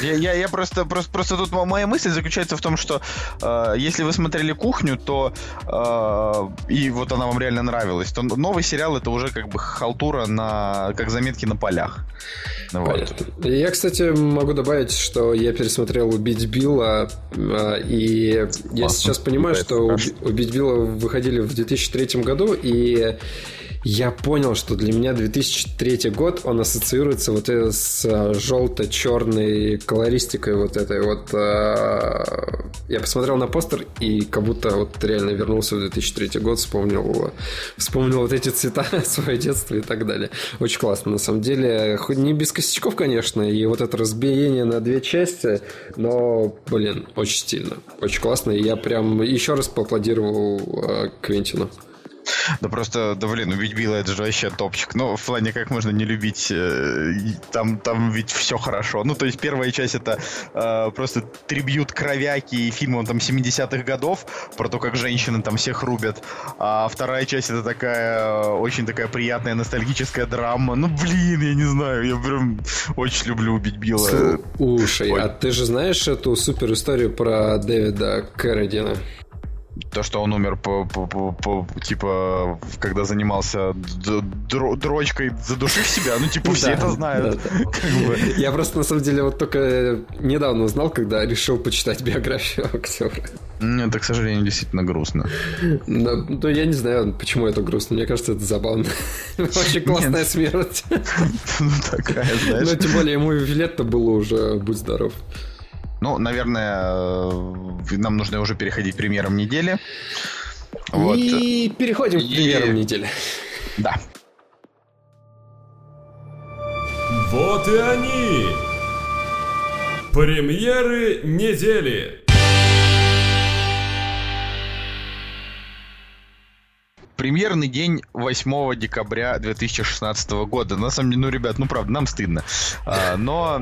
Я, я, я просто, просто, просто тут моя мысль заключается в том, что э, если вы смотрели кухню, то э, и вот она вам реально нравилась, то новый сериал это уже как бы халтура на как заметки на полях. Вот. Я, кстати, могу добавить, что я пересмотрел «Убить Билла», э, и я сейчас понимаю, что «Убить Билла» выходили в 2003 году, и я понял, что для меня 2003 год, он ассоциируется вот с э, желто-черной колористикой вот этой вот. Э, я посмотрел на постер и как будто вот реально вернулся в 2003 год, вспомнил, вспомнил вот эти цвета, *laughs* свое детство и так далее. Очень классно, на самом деле. Хоть не без косячков, конечно, и вот это разбиение на две части, но, блин, очень стильно, очень классно. И я прям еще раз поаплодировал э, Квентину. Да просто, да блин, убить Билла это же вообще топчик. Ну, в плане, как можно не любить, э, там, там ведь все хорошо. Ну, то есть первая часть это э, просто трибьют кровяки и фильм он там 70-х годов, про то, как женщины там всех рубят. А вторая часть это такая, очень такая приятная ностальгическая драма. Ну, блин, я не знаю, я прям очень люблю убить Билла. Слушай, Ой. а ты же знаешь эту супер историю про Дэвида Кэрридина? То, что он умер по, по, по, по типа, когда занимался дрочкой, задушив себя, ну, типа, все это знают. Я просто, на самом деле, вот только недавно узнал, когда решил почитать биографию *laughs* актера. Это, к сожалению, действительно грустно. Ну, я не знаю, почему это грустно. Мне кажется, это забавно. *laughs* Вообще классная смерть. *laughs* Ну, такая, знаешь. Ну, тем более, ему лет-то было уже, будь здоров. Ну, наверное, э, нам нужно уже переходить к премьерам недели. Вот. И переходим к премьерам и... недели. Да. Вот и они! Премьеры недели! Премьерный день 8 декабря 2016 года. На самом деле, ну, ребят, ну, правда, нам стыдно. А, но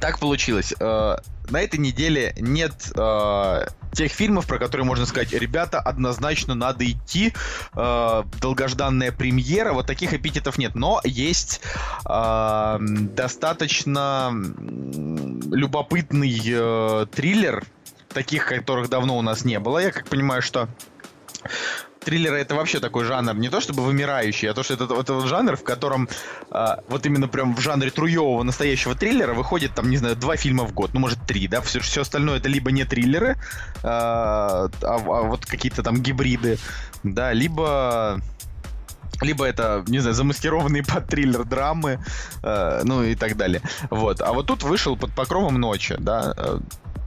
так получилось. Э, на этой неделе нет э, тех фильмов, про которые можно сказать, ребята, однозначно надо идти. Э, долгожданная премьера. Вот таких эпитетов нет. Но есть достаточно любопытный триллер, таких, которых давно у нас не было. Я как понимаю, что триллеры это вообще такой жанр, не то чтобы вымирающий, а то, что это, это вот жанр, в котором а, вот именно прям в жанре труевого настоящего триллера выходит там, не знаю, два фильма в год, ну, может, три, да, все, все остальное это либо не триллеры, а, а, а вот какие-то там гибриды, да, либо либо это, не знаю, замаскированные под триллер драмы, э, ну и так далее. Вот. А вот тут вышел под покровом ночи, да, э,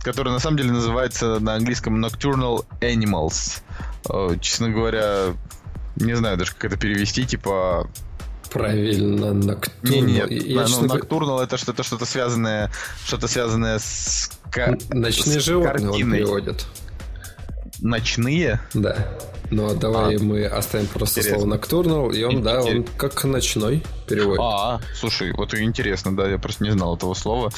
который на самом деле называется на английском Nocturnal Animals. Э, честно говоря, не знаю даже, как это перевести, типа... Правильно, Nocturnal. Не, не, нет, я, ну, Nocturnal это что-то что-то связанное, что-то связанное с... Ночные с животные картиной. он переводит. Ночные? Да. Ну, а давай а, мы оставим просто интересно. слово Nocturnal, и он, Интерес... да, он как ночной переводит. А, слушай, вот интересно, да, я просто не знал этого слова.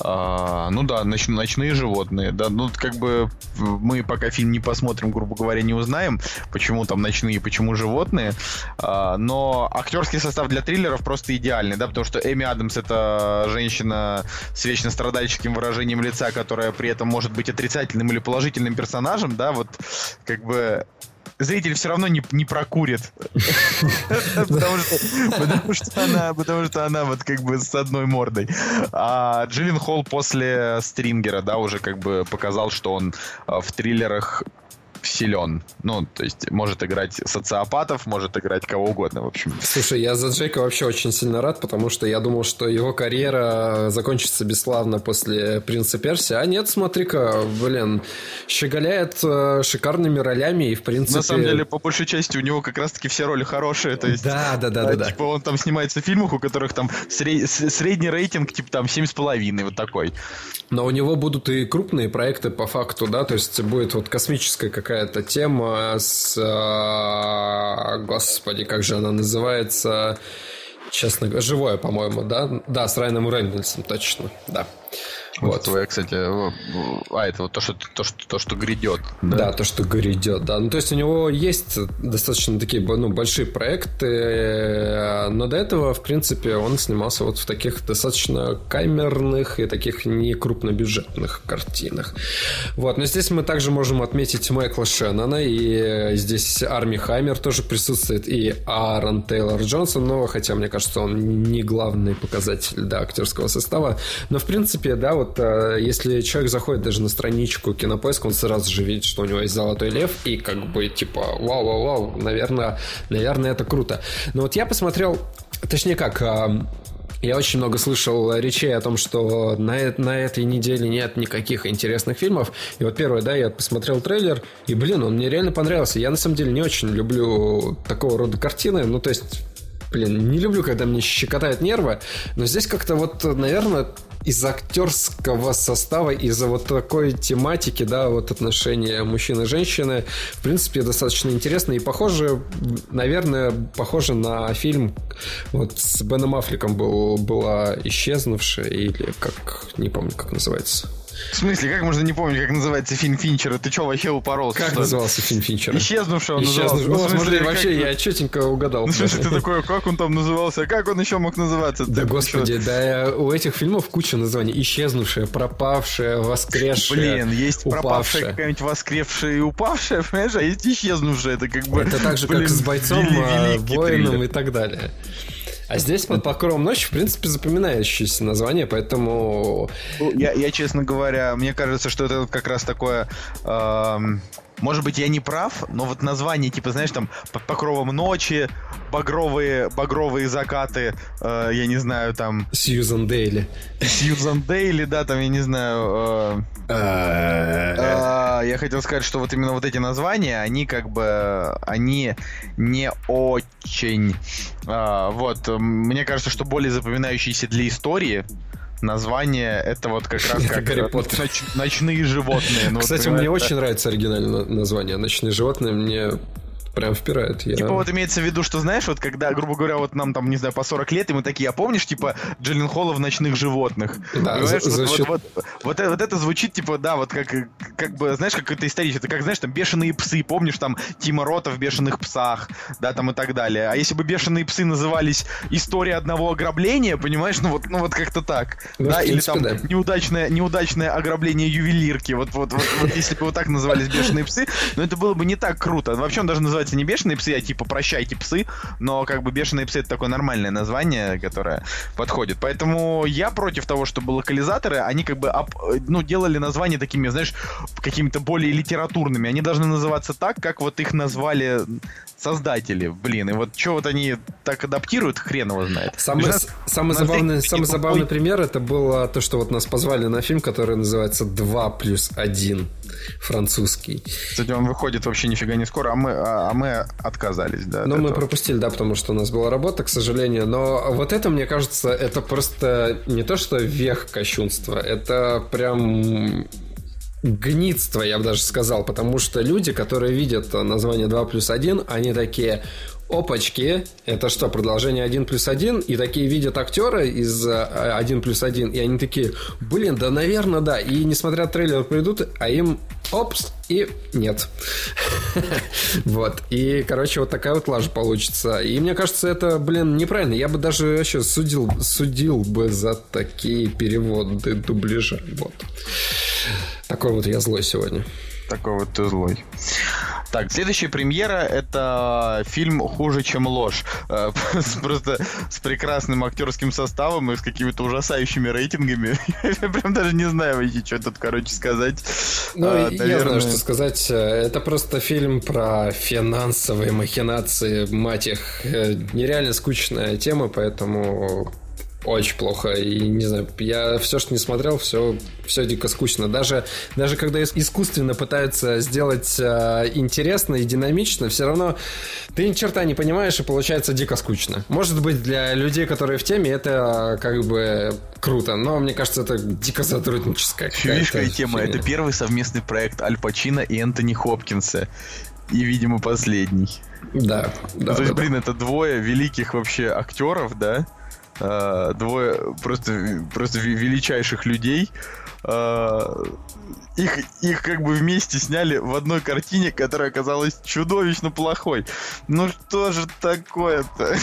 А, ну да, ноч, ночные животные, да, ну как бы мы пока фильм не посмотрим, грубо говоря, не узнаем, почему там ночные, почему животные, а, но актерский состав для триллеров просто идеальный, да, потому что Эми Адамс это женщина с вечно страдальческим выражением лица, которая при этом может быть отрицательным или положительным персонажем, да, вот как бы зритель все равно не, не прокурит. *laughs* потому, что, она, потому что она вот как бы с одной мордой. А Джиллин Холл после Стрингера, да, уже как бы показал, что он а, в триллерах силен. Ну, то есть может играть социопатов, может играть кого угодно, в общем. Слушай, я за Джейка вообще очень сильно рад, потому что я думал, что его карьера закончится бесславно после «Принца Персия». А нет, смотри-ка, блин, щеголяет э, шикарными ролями и, в принципе... На самом деле, по большей части, у него как раз-таки все роли хорошие, то есть... Да, да, да, да. да, Типа он там снимается в фильмах, у которых там сред... средний рейтинг, типа там 7,5, вот такой. Но у него будут и крупные проекты по факту, да, то есть будет вот космическая какая-то тема с... А, господи, как же она называется? Честно говоря, живое, по-моему, да? Да, с Райаном Рейнольдсом, точно, да. Вот. Твоя, кстати, а, это вот то, что, то, что, то, что грядет. Да? да, то, что грядет, да. Ну, то есть у него есть достаточно такие ну, большие проекты, но до этого, в принципе, он снимался вот в таких достаточно камерных и таких не крупнобюджетных картинах. Вот, но здесь мы также можем отметить Майкла Шеннона, и здесь Арми Хаймер тоже присутствует, и Аарон Тейлор Джонсон, но хотя, мне кажется, он не главный показатель, да, актерского состава, но, в принципе, да, вот а, если человек заходит даже на страничку Кинопоиска, он сразу же видит, что у него есть Золотой Лев, и как бы типа вау-вау-вау, наверное, наверное, это круто. Но вот я посмотрел, точнее как, а, я очень много слышал речей о том, что на, на этой неделе нет никаких интересных фильмов. И вот первое, да, я посмотрел трейлер, и, блин, он мне реально понравился. Я, на самом деле, не очень люблю такого рода картины. Ну, то есть, блин, не люблю, когда мне щекотают нервы. Но здесь как-то вот, наверное, из актерского состава, из-за вот такой тематики, да, вот отношения мужчины и женщины, в принципе, достаточно интересно и похоже, наверное, похоже на фильм вот с Беном Аффлеком был, была исчезнувшая или как, не помню, как называется. В смысле, как можно не помнить, как называется фильм Финчера? Ты что, вообще упоролся? Как назывался фильм Финчера? Исчезнувший он назывался. Ну, смотри, вообще я четенько угадал. Ну, слушай, ты такой, как он там назывался? Как он еще мог называться? Да, господи, да у этих фильмов куча названий. Исчезнувшая, пропавшая, воскресшая, Блин, есть пропавшая какая-нибудь воскресшая и упавшая, понимаешь? А есть исчезнувшая. Это как бы... Это так же, как с бойцом, а, воином и так далее. А здесь под покровом ночи, в принципе, запоминающееся название, поэтому... Ну, я, я, честно говоря, мне кажется, что это как раз такое... Эм может быть, я не прав, но вот название, типа, знаешь, там, под покровом ночи, багровые, багровые закаты, э, я не знаю, там... Сьюзан Дейли. Сьюзан Дейли, да, там, я не знаю... Э, э, я хотел сказать, что вот именно вот эти названия, они как бы, они не очень... Э, вот, мне кажется, что более запоминающиеся для истории, название это вот как раз как Гарри Поттер. Ноч, ночные животные. Ну, Кстати, мне очень нравится оригинальное название. Ночные животные мне прям впирает. Я... Типа вот имеется в виду, что знаешь, вот когда, грубо говоря, вот нам там, не знаю, по 40 лет, и мы такие, а помнишь, типа, Джиллин Холла в «Ночных животных»? Да, за, за вот, счет... вот, вот, вот, вот, вот это звучит, типа, да, вот как, как бы, знаешь, как это исторически, это как, знаешь, там, «Бешеные псы», помнишь, там, Тима Рота в «Бешеных псах», да, там и так далее. А если бы «Бешеные псы» назывались «История одного ограбления», понимаешь, ну вот, ну вот как-то так, ну, да, или там да. неудачное, неудачное ограбление ювелирки, вот, вот, вот, вот если бы вот так назывались «Бешеные псы», но это было бы не так круто. Вообще он даже называется называется не бешеные псы, а типа прощайте псы, но как бы бешеные псы это такое нормальное название, которое подходит. Поэтому я против того, чтобы локализаторы, они как бы ну, делали названия такими, знаешь, какими-то более литературными. Они должны называться так, как вот их назвали создатели, блин. И вот что вот они так адаптируют, хрен его знает. Самый, нас, самый забавный, самый забавный пример это было то, что вот нас позвали на фильм, который называется «2 плюс 1» французский. Кстати, он выходит вообще нифига не скоро, а мы, а, а мы отказались, да. Ну, мы этого. пропустили, да, потому что у нас была работа, к сожалению. Но вот это, мне кажется, это просто не то, что вех кощунства, это прям гнидство, я бы даже сказал, потому что люди, которые видят название 2 плюс 1, они такие, опачки, это что, продолжение 1 плюс 1? И такие видят актера из 1 э, плюс 1, и они такие, блин, да, наверное, да. И несмотря на трейлер придут, а им опс, и нет. *laughs* вот. И, короче, вот такая вот лажа получится. И мне кажется, это, блин, неправильно. Я бы даже вообще судил, судил бы за такие переводы дубляжа. Вот. Такой вот я злой сегодня. Такой вот ты злой. Так, следующая премьера это фильм «Хуже, чем ложь». Э, *laughs* просто с прекрасным актерским составом и с какими-то ужасающими рейтингами. *laughs* Я прям даже не знаю что тут, короче, сказать. Ну, а, я знаю, что сказать. Это просто фильм про финансовые махинации, мать их. Э, нереально скучная тема, поэтому очень плохо. И не знаю, я все, что не смотрел, все, все дико скучно. Даже, даже когда искусственно пытаются сделать э, интересно и динамично, все равно ты ни черта не понимаешь, и получается дико скучно. Может быть, для людей, которые в теме, это как бы круто, но мне кажется, это дико сотрудническая Фишка и тема. Фигня. Это первый совместный проект Аль Пачино и Энтони Хопкинса. И, видимо, последний. Да, да. Ну, то есть, да, блин, да. это двое великих вообще актеров, да? Э, двое просто, просто величайших людей. Э, их, их как бы вместе сняли в одной картине, которая оказалась чудовищно плохой. Ну что же такое-то?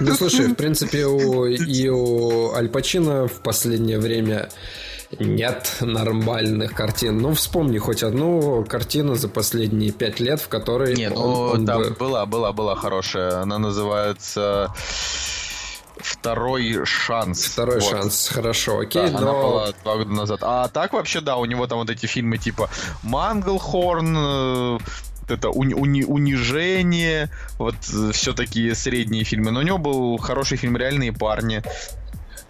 Ну слушай, в принципе, у, и у Аль Пачино в последнее время нет нормальных картин. Ну, вспомни хоть одну картину за последние пять лет, в которой... Не, ну, он, он там бы... была, была, была хорошая. Она называется второй шанс. Второй вот. шанс, хорошо, окей, да, но... Она была два года назад. А так вообще, да, у него там вот эти фильмы типа Манглхорн, э, это уни, уни, унижение, вот э, все такие средние фильмы. Но у него был хороший фильм «Реальные парни».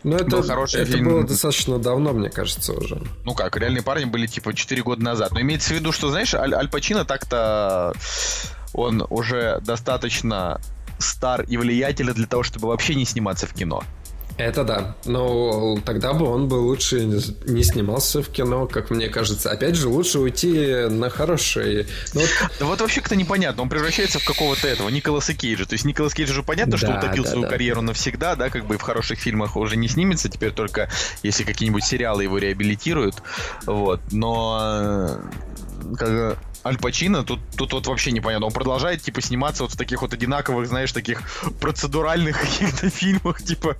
Ну, это, хороший это фильм. было достаточно давно, мне кажется, уже. Ну как, «Реальные парни» были типа 4 года назад. Но имеется в виду, что, знаешь, Аль, Аль Пачино так-то он уже достаточно стар и влиятелен для того, чтобы вообще не сниматься в кино. Это да. Но тогда бы он бы лучше не снимался в кино, как мне кажется. Опять же, лучше уйти на хорошие. Ну, вот... *laughs* Да вот вообще как-то непонятно. Он превращается в какого-то этого Николаса Кейджа. То есть Николас Кейдж уже понятно, да, что утопил да, свою да. карьеру навсегда, да, как бы в хороших фильмах уже не снимется. Теперь только если какие-нибудь сериалы его реабилитируют. Вот. Но э, как Аль Пачино, тут, тут вот вообще непонятно. Он продолжает, типа, сниматься вот в таких вот одинаковых, знаешь, таких процедуральных *laughs* каких-то фильмах, типа,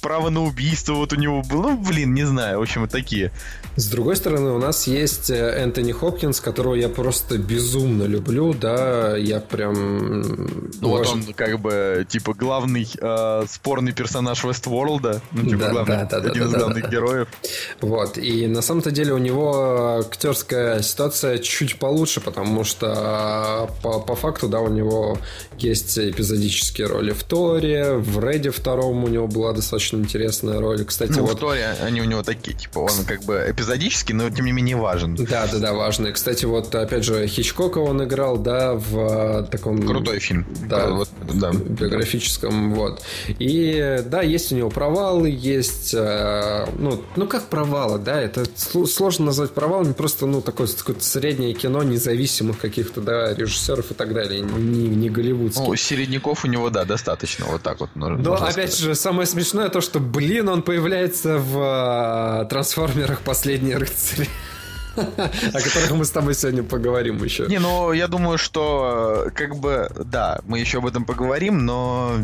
право на убийство вот у него было. Ну, блин, не знаю, в общем, вот такие. С другой стороны, у нас есть э, Энтони Хопкинс, которого я просто безумно люблю, да, я прям... Ну, вот он, как бы, типа, главный э, спорный персонаж Вестворлда, ну, типа, да, главный, да, да, один да, из да, главных да. героев. Вот, и на самом-то деле у него актерская ситуация чуть получше лучше, потому что по, по факту, да, у него есть эпизодические роли в Торе, в Реде втором у него была достаточно интересная роль. Кстати, ну, вот... в Торе они у него такие, типа, он как бы эпизодический, но тем не менее важен. Да, да, да, важный. Кстати, вот опять же Хичкока он играл, да, в таком... Крутой фильм. Да, вот, да. биографическом, вот. И да, есть у него провалы, есть, э, ну, ну как провалы, да, это сложно назвать провалом, просто, ну, такое, такое среднее кино, не независимых каких-то, да, режиссеров и так далее, не, не голливудских. Ну, середняков у него, да, достаточно, вот так вот. Нужно, Но, опять сказать. же, самое смешное то, что, блин, он появляется в э, «Трансформерах. Последние рыцари». *laughs* О которых мы с тобой сегодня поговорим еще. Не, ну я думаю, что как бы, да, мы еще об этом поговорим, но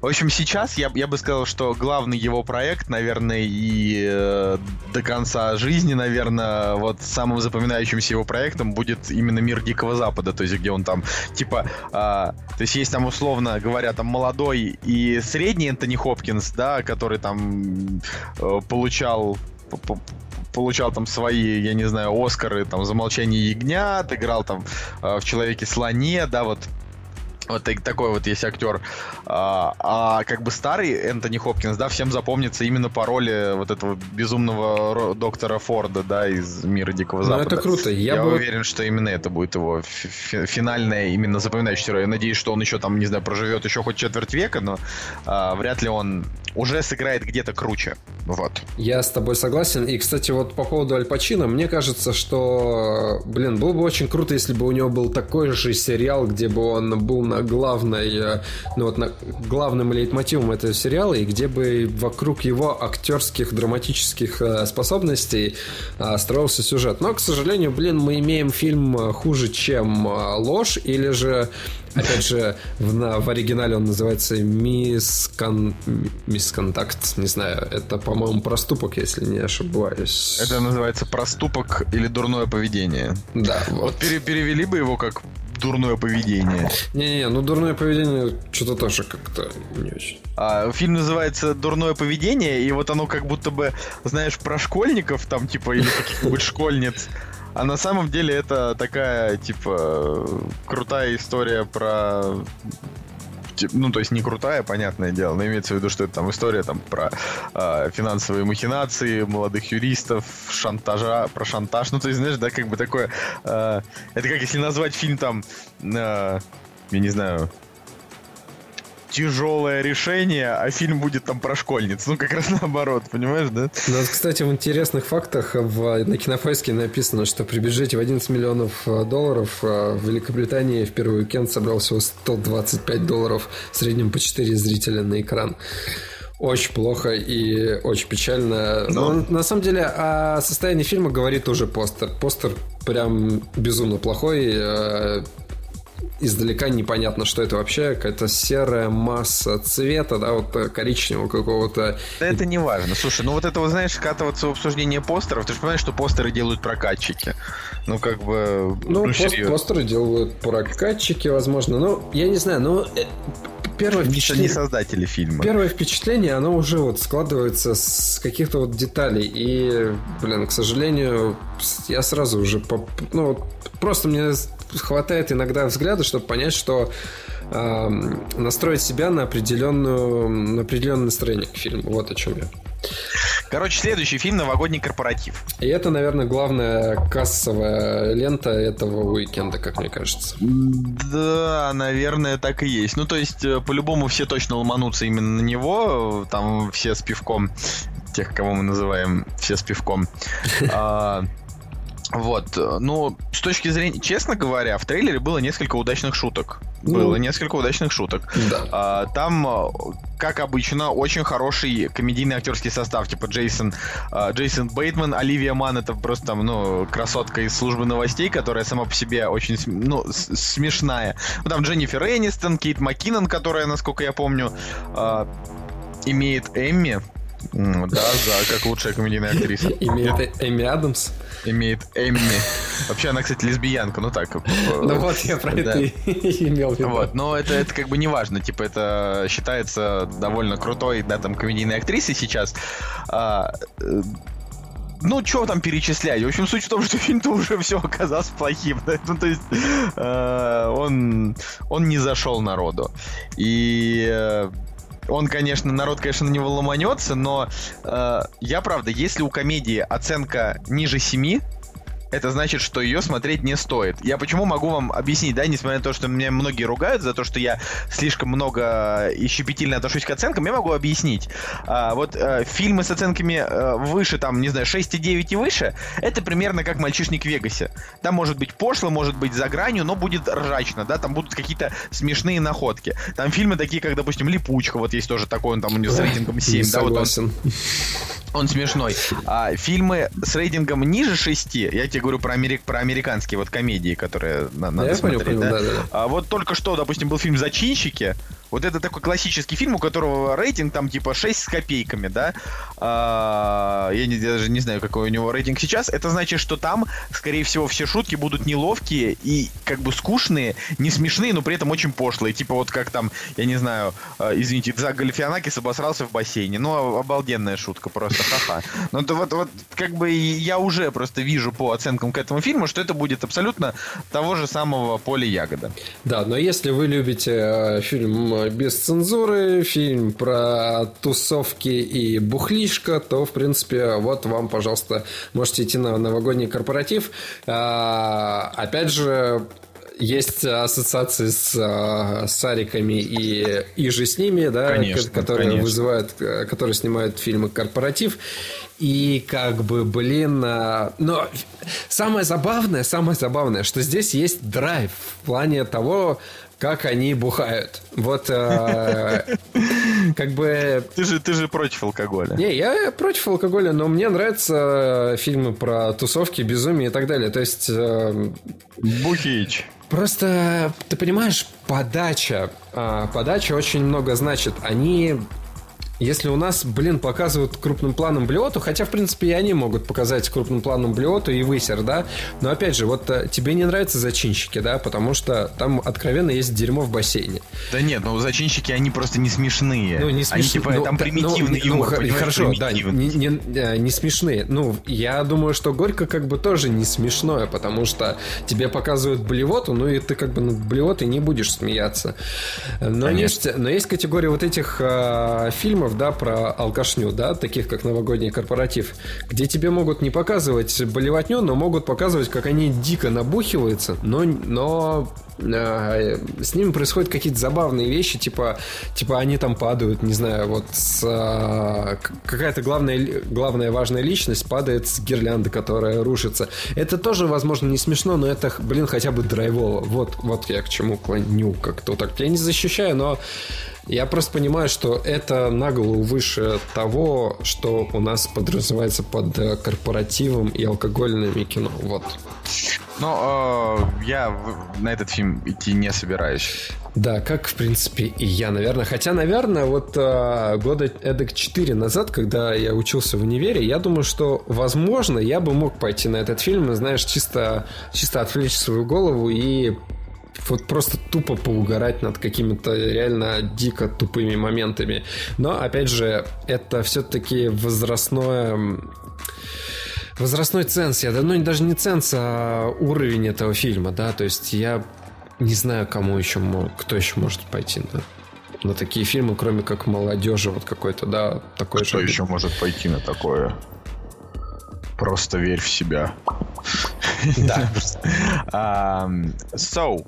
в общем, сейчас я, я бы сказал, что главный его проект, наверное, и э, до конца жизни, наверное, вот самым запоминающимся его проектом будет именно «Мир Дикого Запада», то есть где он там, типа, э, то есть есть там, условно говоря, там молодой и средний Энтони Хопкинс, да, который там э, получал получал там свои, я не знаю, Оскары там за молчание ягнят, играл там э, в Человеке-слоне, да, вот вот такой вот есть актер. А, а как бы старый Энтони Хопкинс, да, всем запомнится именно по роли вот этого безумного доктора Форда, да, из мира Дикого ну, Запада. Ну, это круто. Я, Я бы... уверен, что именно это будет его финальная, именно запоминающаяся роль. Я надеюсь, что он еще там, не знаю, проживет еще хоть четверть века, но а, вряд ли он уже сыграет где-то круче. Вот. Я с тобой согласен. И, кстати, вот по поводу Аль Пачино, мне кажется, что, блин, было бы очень круто, если бы у него был такой же сериал, где бы он был на главной, э, ну вот на главным лейтмотивом этого сериала, и где бы вокруг его актерских драматических э, способностей э, строился сюжет. Но, к сожалению, блин, мы имеем фильм хуже, чем ложь, или же Опять же, в, на, в оригинале он называется мискон... мисконтакт, не знаю. Это, по-моему, проступок, если не ошибаюсь. Это называется проступок или дурное поведение. Да. Вот, вот пере перевели бы его как дурное поведение. Не-не, ну дурное поведение что-то тоже как-то не очень. А, фильм называется «Дурное поведение», и вот оно как будто бы, знаешь, про школьников там, типа, или каких-нибудь *laughs* школьниц. А на самом деле это такая, типа, крутая история про ну, то есть не крутая, понятное дело, но имеется в виду, что это там история там про э, финансовые махинации, молодых юристов, шантажа, про шантаж, ну, то есть, знаешь, да, как бы такое, э, это как если назвать фильм там, э, я не знаю, тяжелое решение, а фильм будет там про школьниц. Ну, как раз наоборот, понимаешь, да? Ну, вот, кстати, в интересных фактах в, на кинофайске написано, что при бюджете в 11 миллионов э, долларов э, в Великобритании в первый уикенд собрал всего 125 долларов в среднем по 4 зрителя на экран. Очень плохо и очень печально. Но, Но на самом деле о состоянии фильма говорит уже постер. Постер прям безумно плохой э, издалека непонятно, что это вообще, какая-то серая масса цвета, да, вот э, коричневого какого-то. Да это не важно. Слушай, ну вот это, вот, знаешь, скатываться в обсуждение постеров, ты же понимаешь, что постеры делают прокатчики. Ну, как бы... Ну, ну пост постеры делают прокатчики, возможно. Ну, я не знаю, но э, первое впечатление... не создатели фильма. Первое впечатление, оно уже вот складывается с каких-то вот деталей. И, блин, к сожалению, я сразу уже... Поп... Ну, просто мне хватает иногда взгляда, чтобы понять, что э, настроить себя на определенную на определенное настроение к фильму. Вот о чем я. Короче, следующий фильм «Новогодний корпоратив». И это, наверное, главная кассовая лента этого уикенда, как мне кажется. Да, наверное, так и есть. Ну, то есть, э, по-любому все точно ломанутся именно на него. Там все с пивком. Тех, кого мы называем все с пивком. Вот, ну, с точки зрения, честно говоря, в трейлере было несколько удачных шуток. Ну, было несколько удачных шуток. Да. А, там, как обычно, очень хороший комедийный актерский состав, типа Джейсон, а, Джейсон Бейтман, Оливия Ман, это просто там, ну, красотка из службы новостей, которая сама по себе очень, ну, смешная. Ну, там Дженнифер Энистон, Кейт Маккинон, которая, насколько я помню, а, имеет Эмми, да, за как лучшая комедийная актриса. *laughs* Имеет Эми Адамс? Имеет Эмми. Вообще она, кстати, лесбиянка, ну так. Э, *laughs* ну вот, я про это *laughs* имел в виду. Вот, но это, это как бы не важно, типа это считается довольно крутой, да, там, комедийной актрисой сейчас. А, э, ну, что там перечислять? В общем, суть в том, что фильм-то уже все оказался плохим. Ну, то есть, э, он, он не зашел народу. И э, он, конечно, народ, конечно, на него ломанется, но э, я, правда, если у комедии оценка ниже 7, это значит, что ее смотреть не стоит. Я почему могу вам объяснить, да, несмотря на то, что меня многие ругают за то, что я слишком много и щепетильно отношусь к оценкам, я могу объяснить. А, вот а, фильмы с оценками а, выше, там, не знаю, 6,9 и выше, это примерно как «Мальчишник в Вегасе». Там может быть пошло, может быть за гранью, но будет ржачно, да, там будут какие-то смешные находки. Там фильмы такие, как, допустим, «Липучка», вот есть тоже такой, он там у него с рейтингом 7, да, вот он Он смешной. А фильмы с рейтингом ниже 6, я тебе говорю про, америк, про американские вот комедии, которые на, надо я смотреть. Понял, да? да, да, да. А вот только что, допустим, был фильм «Зачинщики», вот это такой классический фильм, у которого рейтинг там типа 6 с копейками, да? А, я, не, даже не знаю, какой у него рейтинг сейчас. Это значит, что там, скорее всего, все шутки будут неловкие и как бы скучные, не смешные, но при этом очень пошлые. Типа вот как там, я не знаю, э, извините, Зак Галифианакис обосрался в бассейне. Ну, обалденная шутка просто, ха-ха. Но это вот, вот как бы я уже просто вижу по оценкам к этому фильму, что это будет абсолютно того же самого Поля Ягода. Да, но если вы любите э, фильм без цензуры, фильм про тусовки и бухлишко, то, в принципе, вот вам, пожалуйста, можете идти на новогодний корпоратив. А, опять же, есть ассоциации с а, сариками и и же с ними, да, конечно, которые конечно. вызывают, э, которые снимают фильмы «Корпоратив». И как бы, блин, а, но самое забавное, самое забавное, что здесь есть драйв в плане того, как они бухают. Вот э, *laughs* как бы... Ты же, ты же против алкоголя. Не, я против алкоголя, но мне нравятся фильмы про тусовки, безумие и так далее. То есть... Э, Бухич. Просто, ты понимаешь, подача. э, подача очень много значит. Они если у нас, блин, показывают крупным планом блевоту, хотя, в принципе, и они могут показать крупным планом блевоту и высер, да, но, опять же, вот э, тебе не нравятся зачинщики, да, потому что там откровенно есть дерьмо в бассейне. Да нет, ну зачинщики, они просто не смешные. Ну, не Они, смешные. типа, ну, там да, примитивный ну, юмор, ну, Хорошо, да, не, не, э, не смешные. Ну, я думаю, что Горько как бы тоже не смешное, потому что тебе показывают блевоту, ну и ты как бы над блевотой не будешь смеяться. Но, есть, но есть категория вот этих э, фильмов, да, про алкашню, да, таких как новогодний корпоратив, где тебе могут не показывать болевотню, но могут показывать, как они дико набухиваются, но, но э, с ними происходят какие-то забавные вещи, типа, типа они там падают, не знаю, вот с, э, какая-то главная, главная важная личность падает с гирлянды, которая рушится. Это тоже, возможно, не смешно, но это, блин, хотя бы драйвово. Вот, вот я к чему клоню как-то так. Я не защищаю, но я просто понимаю, что это на голову выше того, что у нас подразумевается под э, корпоративом и алкогольными кино. Вот. Но э, я в- на этот фильм идти не собираюсь. Да, как, в принципе, и я, наверное. Хотя, наверное, вот э, года эдак 4 назад, когда я учился в универе, я думаю, что, возможно, я бы мог пойти на этот фильм, знаешь, чисто, чисто отвлечь свою голову и вот просто тупо поугарать над какими-то реально дико тупыми моментами. Но, опять же, это все-таки возрастное возрастной ценз. Я, да, ну, даже не ценз, а уровень этого фильма, да, то есть я не знаю, кому еще, кто еще может пойти на, на такие фильмы, кроме как молодежи, вот какой-то, да, такой Кто же. еще может пойти на такое? Просто верь в себя. *laughs* Да. *laughs* So,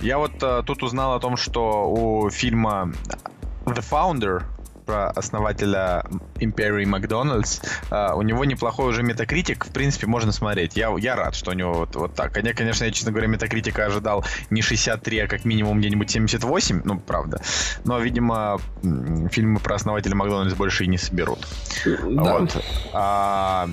я вот э, тут узнал о том, что у фильма The Founder про основателя империи Макдональдс, э, у него неплохой уже метакритик, в принципе, можно смотреть. Я, я рад, что у него вот, вот так. Хотя, конечно, я, честно говоря, метакритика ожидал не 63, а как минимум где-нибудь 78, ну, правда. Но, видимо, фильмы про основателя Макдональдс больше и не соберут. Да. Вот. А,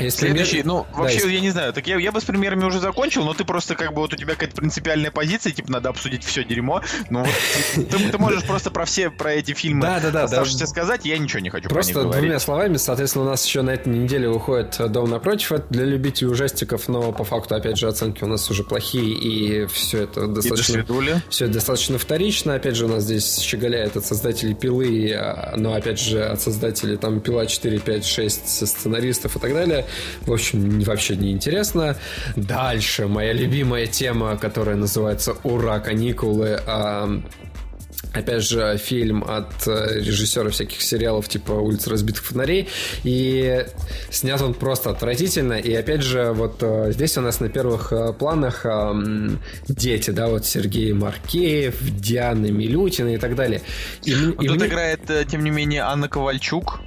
Если Следующий, мне- ну, Да, вообще, если- я не знаю, так я, я бы с примерами уже закончил, но ты просто как бы вот у тебя какая-то принципиальная позиция, типа, надо обсудить все дерьмо. Ну, вот, ты, ты можешь просто про все, про эти фильмы Да, да, да, оставшиеся да. сказать, я ничего не хочу Просто про них двумя говорить. словами, соответственно, у нас еще на этой неделе выходит «Дом напротив». Это для любителей ужастиков, но по факту, опять же, оценки у нас уже плохие, и все это достаточно... Все достаточно вторично. Опять же, у нас здесь щеголяет от создателей пилы, а, но опять же от создателей там пила 4, 5, 6 сценаристов и так далее. В общем, вообще не интересно. Дальше моя любимая тема, которая называется Ура, каникулы. Опять же, фильм от э, режиссера всяких сериалов типа «Улиц разбитых фонарей». И снят он просто отвратительно. И опять же, вот э, здесь у нас на первых э, планах дети, да, вот Сергей Маркеев, Диана Милютина и так далее. И, и Тут мне- играет, тем не менее, Анна Ковальчук.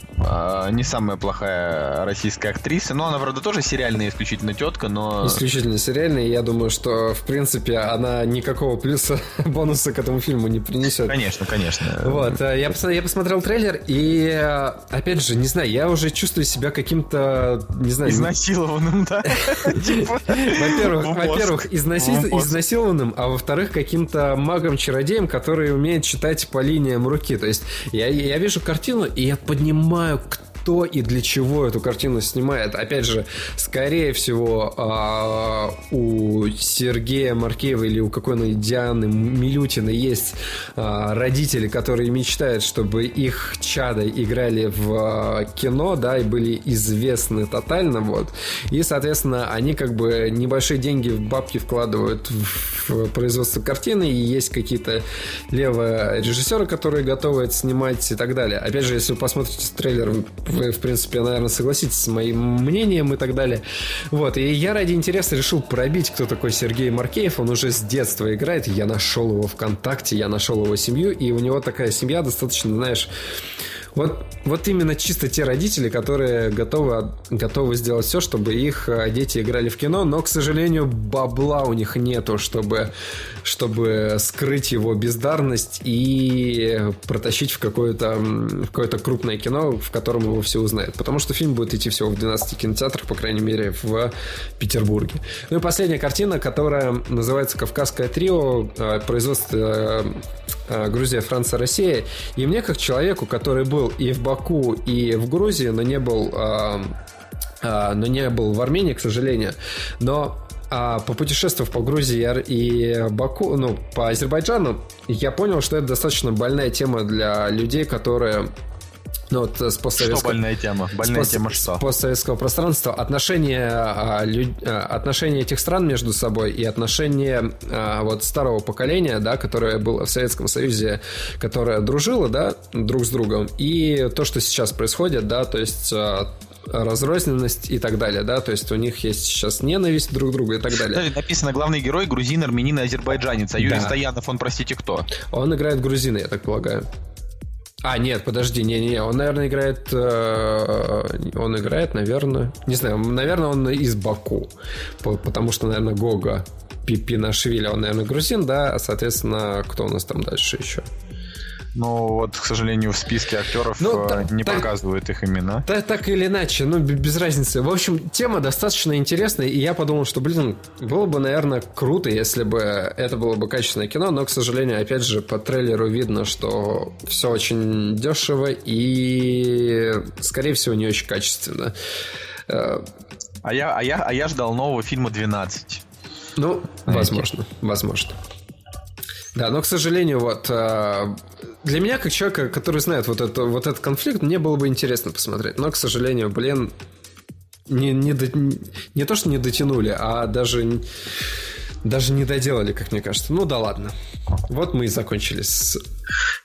не самая плохая российская актриса. Но она, правда, тоже сериальная исключительно тетка, но... Исключительно сериальная. Я думаю, что, в принципе, она никакого плюса, *laughs* бонуса к этому фильму не принесет. Конечно, конечно. Вот. Э, я, пос... я посмотрел трейлер, и, э, опять же, не знаю, я уже чувствую себя каким-то, не знаю... Изнасилованным, да? *laughs* Типа, во-первых, во-первых, изнасилованным, а во-вторых, каким-то магом-чародеем, который умеет читать по линиям руки. То есть я, я вижу картину, и я понимаю, кто кто и для чего эту картину снимает. Опять же, скорее всего, а, у Сергея Маркеева или у какой-нибудь Дианы Милютина есть а, родители, которые мечтают, чтобы их чады играли в а, кино, да, и были известны тотально, вот. И, соответственно, они как бы небольшие деньги в бабки вкладывают в производство картины, и есть какие-то левые режиссеры, которые готовы это снимать и так далее. Опять же, если вы посмотрите трейлер, вы, в принципе, наверное, согласитесь с моим мнением и так далее. Вот, и я ради интереса решил пробить, кто такой Сергей Маркеев. Он уже с детства играет. Я нашел его ВКонтакте, я нашел его семью, и у него такая семья достаточно, знаешь, вот, вот именно чисто те родители, которые готовы, готовы сделать все, чтобы их э, дети играли в кино, но, к сожалению, бабла у них нету, чтобы, чтобы скрыть его бездарность и протащить в какое-то какое крупное кино, в котором его все узнают. Потому что фильм будет идти всего в 12 кинотеатрах, по крайней мере, в Петербурге. Ну и последняя картина, которая называется «Кавказское трио», э, производство э, Грузия, Франция, Россия. И мне, как человеку, который был был и в Баку, и в Грузии, но не был, э, э, но не был в Армении, к сожалению. Но а попутешествовав по Грузии и Баку, ну, по Азербайджану, я понял, что это достаточно больная тема для людей, которые ну, вот с постсоветского... Что больная тема? Больная с тема что? С постсоветского пространства. Отношения, а, лю... А, отношения этих стран между собой и отношения а, вот старого поколения, да, которое было в Советском Союзе, которое дружило, да, друг с другом, и то, что сейчас происходит, да, то есть а, разрозненность и так далее, да, то есть у них есть сейчас ненависть друг к другу и так далее. Да, написано главный герой грузин, армянин и азербайджанец, а Юрий да. Стоянов, он, простите, кто? Он играет грузина, я так полагаю. А, нет, подожди, не-не, он, наверное, играет... Э, он играет, наверное... Не знаю, наверное, он из Баку. Потому что, наверное, Гога Пипинашвили, он, наверное, грузин, да? А, соответственно, кто у нас там дальше еще? Но вот, к сожалению, в списке актеров ну, э, не так, показывают их имена. Так, так или иначе, ну, без разницы. В общем, тема достаточно интересная, и я подумал, что, блин, было бы, наверное, круто, если бы это было бы качественное кино, но, к сожалению, опять же, по трейлеру видно, что все очень дешево и, скорее всего, не очень качественно. Э, а я, а я, а я ждал нового фильма 12. Ну, возможно, возможно. Да, но, к сожалению, вот э, для меня, как человека, который знает вот, это, вот этот конфликт, мне было бы интересно посмотреть. Но, к сожалению, блин, не, не, до, не то, что не дотянули, а даже, даже не доделали, как мне кажется. Ну да ладно. Вот мы и закончили с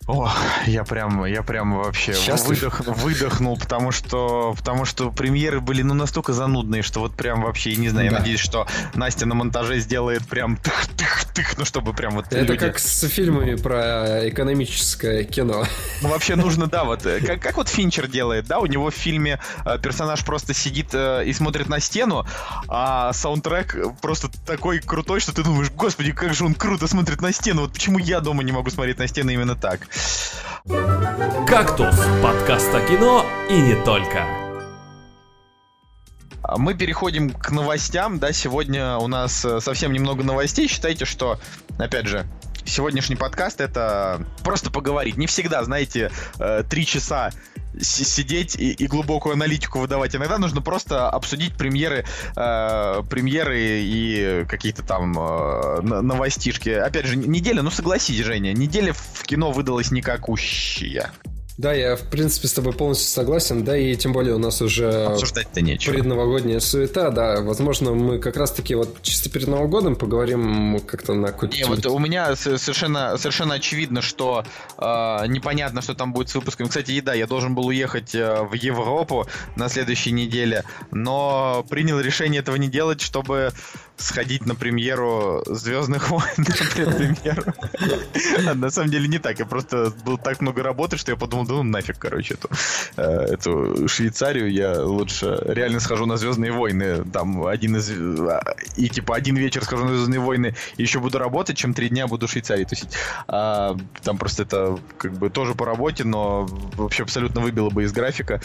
о, я прям, я прям вообще выдох, выдохнул, потому что, потому что премьеры были ну настолько занудные, что вот прям вообще, не знаю, да. я надеюсь, что Настя на монтаже сделает прям тых-тых-тых, ну чтобы прям вот Это люди... как с фильмами про экономическое кино. Ну вообще нужно, да, вот, э, как, как вот Финчер делает, да, у него в фильме э, персонаж просто сидит э, и смотрит на стену, а саундтрек просто такой крутой, что ты думаешь, господи, как же он круто смотрит на стену, вот почему я дома не могу смотреть на стену именно так. «Кактус» — подкаст о кино и не только. А мы переходим к новостям, да, сегодня у нас э, совсем немного новостей. Считайте, что, опять же, сегодняшний подкаст это просто поговорить. Не всегда, знаете, э, три часа сидеть и, и глубокую аналитику выдавать. Иногда нужно просто обсудить премьеры, э, премьеры и какие-то там э, новостишки. Опять же, неделя, ну согласись, Женя, неделя в кино выдалась никакущая. Да, я, в принципе, с тобой полностью согласен. Да, и тем более у нас уже Обсуждать-то нечего. предновогодняя суета. Да, возможно, мы как раз-таки вот чисто перед Новым годом поговорим как-то на какой-то... Не, вот у меня совершенно, совершенно очевидно, что э, непонятно, что там будет с выпуском. Кстати, еда, я должен был уехать э, в Европу на следующей неделе, но принял решение этого не делать, чтобы сходить на премьеру Звездных войн *laughs* на предпремьеру. А на самом деле не так. Я просто был так много работы, что я подумал, да ну нафиг, короче, эту, э, эту Швейцарию. Я лучше реально схожу на Звездные войны. Там один из... И типа один вечер схожу на Звездные войны и еще буду работать, чем три дня буду в Швейцарии тусить. А, там просто это как бы тоже по работе, но вообще абсолютно выбило бы из графика.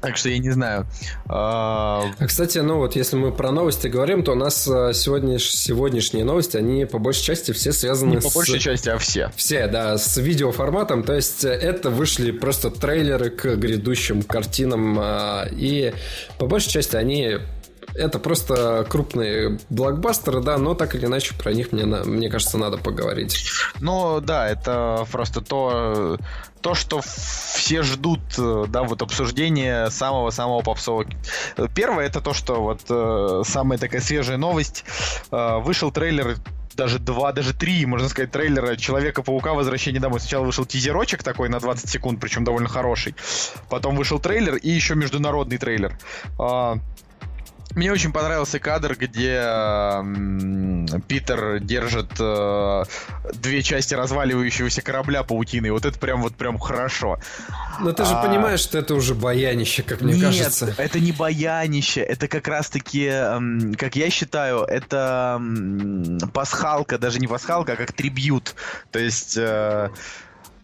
Так что я не знаю. А, а, Кстати, ну вот если мы про новости говорим, то у нас а, сегодня, сегодняшние новости, они по большей части все связаны не с... по большей части, а все. Все, да, с видеоформатом. То есть это вышли просто трейлеры к грядущим картинам. А, и по большей части они это просто крупные блокбастеры, да, но так или иначе про них мне, мне кажется, надо поговорить. Ну, да, это просто то, то, что все ждут, э, да, вот обсуждение самого-самого попсового. Первое, это то, что вот э, самая такая свежая новость. Э, вышел трейлер даже два, даже три, можно сказать, трейлера Человека-паука Возвращение домой. Сначала вышел тизерочек такой на 20 секунд, причем довольно хороший. Потом вышел трейлер и еще международный трейлер. А, мне очень понравился кадр, где э, Питер держит э, две части разваливающегося корабля паутины. Вот это прям вот прям хорошо. Но ты же а... понимаешь, что это уже баянище, как мне Нет, кажется. Нет, это не баянище, это как раз-таки, э, как я считаю, это э, пасхалка, даже не пасхалка, а как трибют. То есть... Э,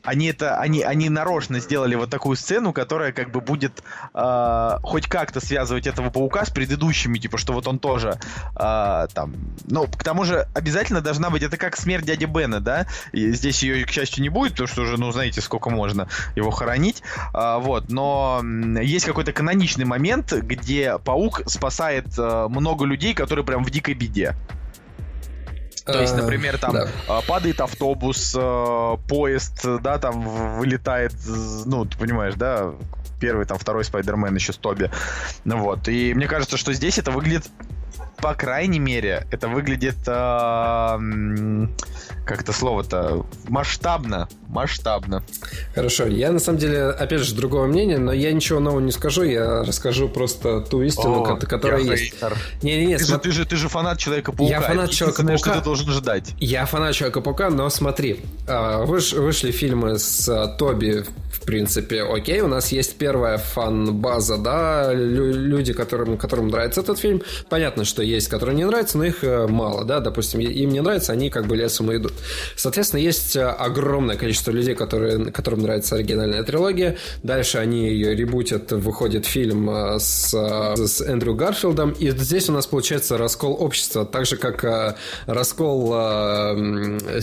они это, они, они нарочно сделали вот такую сцену, которая как бы будет э, хоть как-то связывать этого паука с предыдущими, типа, что вот он тоже э, там, ну, к тому же обязательно должна быть, это как смерть дяди Бена, да, и здесь ее, к счастью, не будет, потому что уже, ну, знаете, сколько можно его хоронить, э, вот, но есть какой-то каноничный момент, где паук спасает э, много людей, которые прям в дикой беде. То есть, э, например, там да. А, падает автобус, э, поезд, да, там вылетает, ну, ты понимаешь, да, первый, там, второй Спайдермен еще с Тоби. Ну вот. И мне кажется, что здесь это выглядит по крайней мере, это выглядит э, как это слово-то масштабно, масштабно. Хорошо, я на самом деле опять же другого мнения, но я ничего нового не скажу, я расскажу просто ту истину, О, которая есть. Не, не, не, ты, см... же, ты же ты же фанат Человека-паука. Я фанат Человека-паука. Что ты должен ждать? Я фанат Человека-паука, но смотри, а, выш, вышли фильмы с а, Тоби, принципе, окей, у нас есть первая фан-база, да, люди, которым которым нравится этот фильм, понятно, что есть, которые не нравятся, но их э, мало, да, допустим, им не нравится, они как бы лесом идут. Соответственно, есть э, огромное количество людей, которые, которым нравится оригинальная трилогия, дальше они ее ребутят, выходит фильм э, с, с Эндрю Гарфилдом, и здесь у нас получается раскол общества, так же, как раскол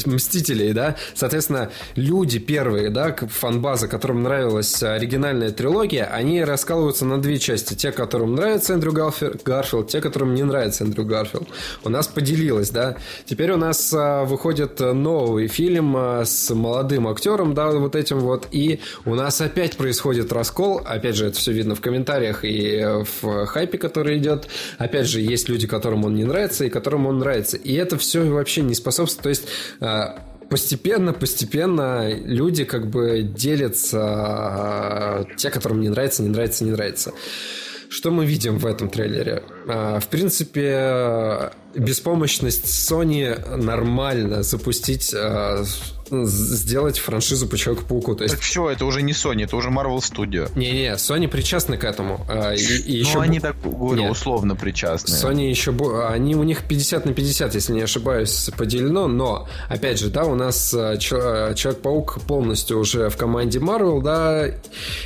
Мстителей, да, соответственно, люди первые, да, фан-база, которым нравилась оригинальная трилогия, они раскалываются на две части, те, которым нравится Эндрю Гарфилд, те, которым не нравится Эндрю Гарфилд. У нас поделилось, да. Теперь у нас а, выходит новый фильм а, с молодым актером, да, вот этим вот. И у нас опять происходит раскол. Опять же, это все видно в комментариях и в хайпе, который идет. Опять же, есть люди, которым он не нравится и которым он нравится. И это все вообще не способствует. То есть а, постепенно, постепенно люди как бы делятся а, те, которым не нравится, не нравится, не нравится. Что мы видим в этом трейлере? А, в принципе, беспомощность Sony нормально запустить сделать франшизу по Человеку-пауку. То есть... Так все, это уже не Sony, это уже Marvel Studio. Не-не, Sony причастны к этому. А, и, и еще... Ну, они так, говорю, Нет. условно причастны. Sony еще... Они, у них 50 на 50, если не ошибаюсь, поделено, но, опять же, да, у нас а, а, Человек-паук полностью уже в команде Marvel, да,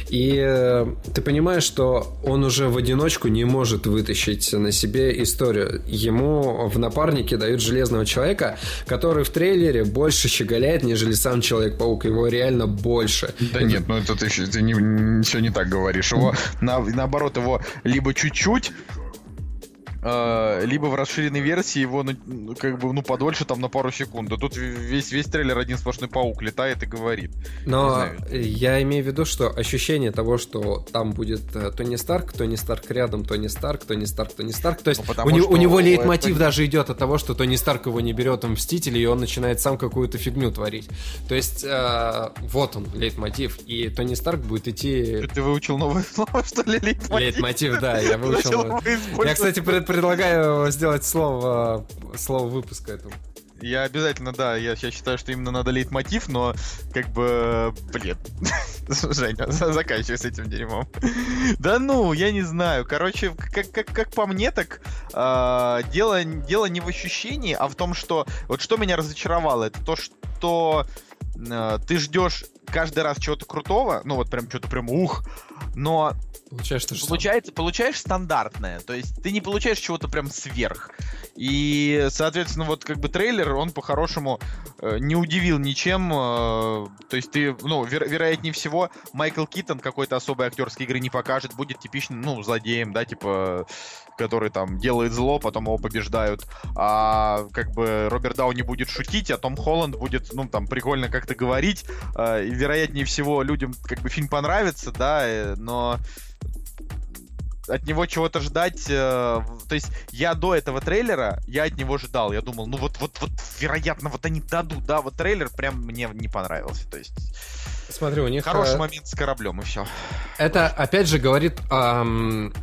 и э, ты понимаешь, что он уже в одиночку не может вытащить на себе историю. Ему в напарнике дают Железного Человека, который в трейлере больше щеголяет, нежели нежели сам Человек-паук. Его реально больше. Да нет, ну это ты, ты не, ничего не так говоришь. Его, *laughs* на, наоборот, его либо чуть-чуть либо в расширенной версии его, ну, как бы, ну, подольше, там, на пару секунд. А тут весь, весь трейлер один сплошной паук летает и говорит. Но я имею в виду, что ощущение того, что там будет э, Тони Старк, Тони Старк рядом, Тони Старк, Тони Старк, Тони Старк. То есть ну, у, у него лейтмотив это... даже идет от того, что Тони Старк его не берет в Мстители, и он начинает сам какую-то фигню творить. То есть э, вот он, лейтмотив. И Тони Старк будет идти... Ты выучил новое слово, что ли, лейтмотив? Лейтмотив, да, я выучил. Я, кстати, предлагаю сделать слово, слово выпуска этому. Я обязательно, да, я, я считаю, что именно надо лить мотив, но как бы, блин, *laughs* Женя, заканчивай с этим дерьмом. да ну, я не знаю. Короче, как, как, как по мне, так э, дело, дело не в ощущении, а в том, что... Вот что меня разочаровало, это то, что э, ты ждешь каждый раз чего-то крутого, ну вот прям что-то прям ух, но Получаешь то же Получается, получаешь стандартное, то есть ты не получаешь чего-то прям сверх. И, соответственно, вот как бы трейлер, он по-хорошему э, не удивил ничем. Э, то есть ты, ну, веро- вероятнее всего, Майкл Китон какой-то особой актерской игры не покажет, будет типичным, ну, злодеем, да, типа, который там делает зло, потом его побеждают. А как бы Роберт Дауни будет шутить, а Том Холланд будет, ну, там, прикольно как-то говорить. Э, и, вероятнее всего, людям как бы фильм понравится, да, э, но от него чего-то ждать. Э, то есть я до этого трейлера, я от него ждал. Я думал, ну вот, вот, вот, вероятно, вот они дадут, да, вот трейлер прям мне не понравился. То есть... Смотри, у них... Хороший э... момент с кораблем, и все. Это, опять же, говорит... Эм...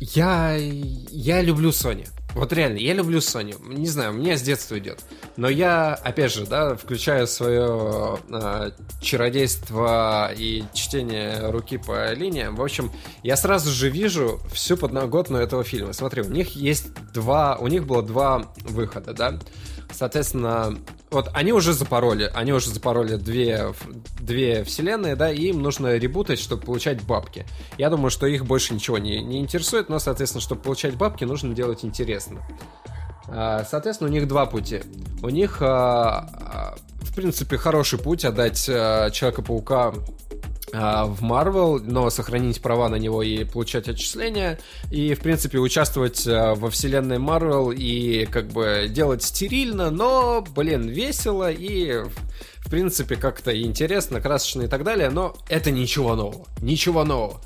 Я... Я люблю Sony. Вот реально, я люблю Sony. Не знаю, меня с детства идет. Но я, опять же, да, включаю свое э, чародейство и чтение руки по линиям. В общем, я сразу же вижу всю подноготную этого фильма. Смотри, у них есть два... У них было два выхода, да? Соответственно, вот они уже запороли, они уже запороли две, две вселенные, да, и им нужно ребутать, чтобы получать бабки. Я думаю, что их больше ничего не, не интересует, но, соответственно, чтобы получать бабки, нужно делать интересно. А, соответственно, у них два пути. У них, а, а, в принципе, хороший путь отдать Человека-паука в Marvel, но сохранить права на него и получать отчисления, и, в принципе, участвовать а, во вселенной Marvel и, как бы, делать стерильно, но, блин, весело и, в принципе, как-то интересно, красочно и так далее, но это ничего нового, ничего нового.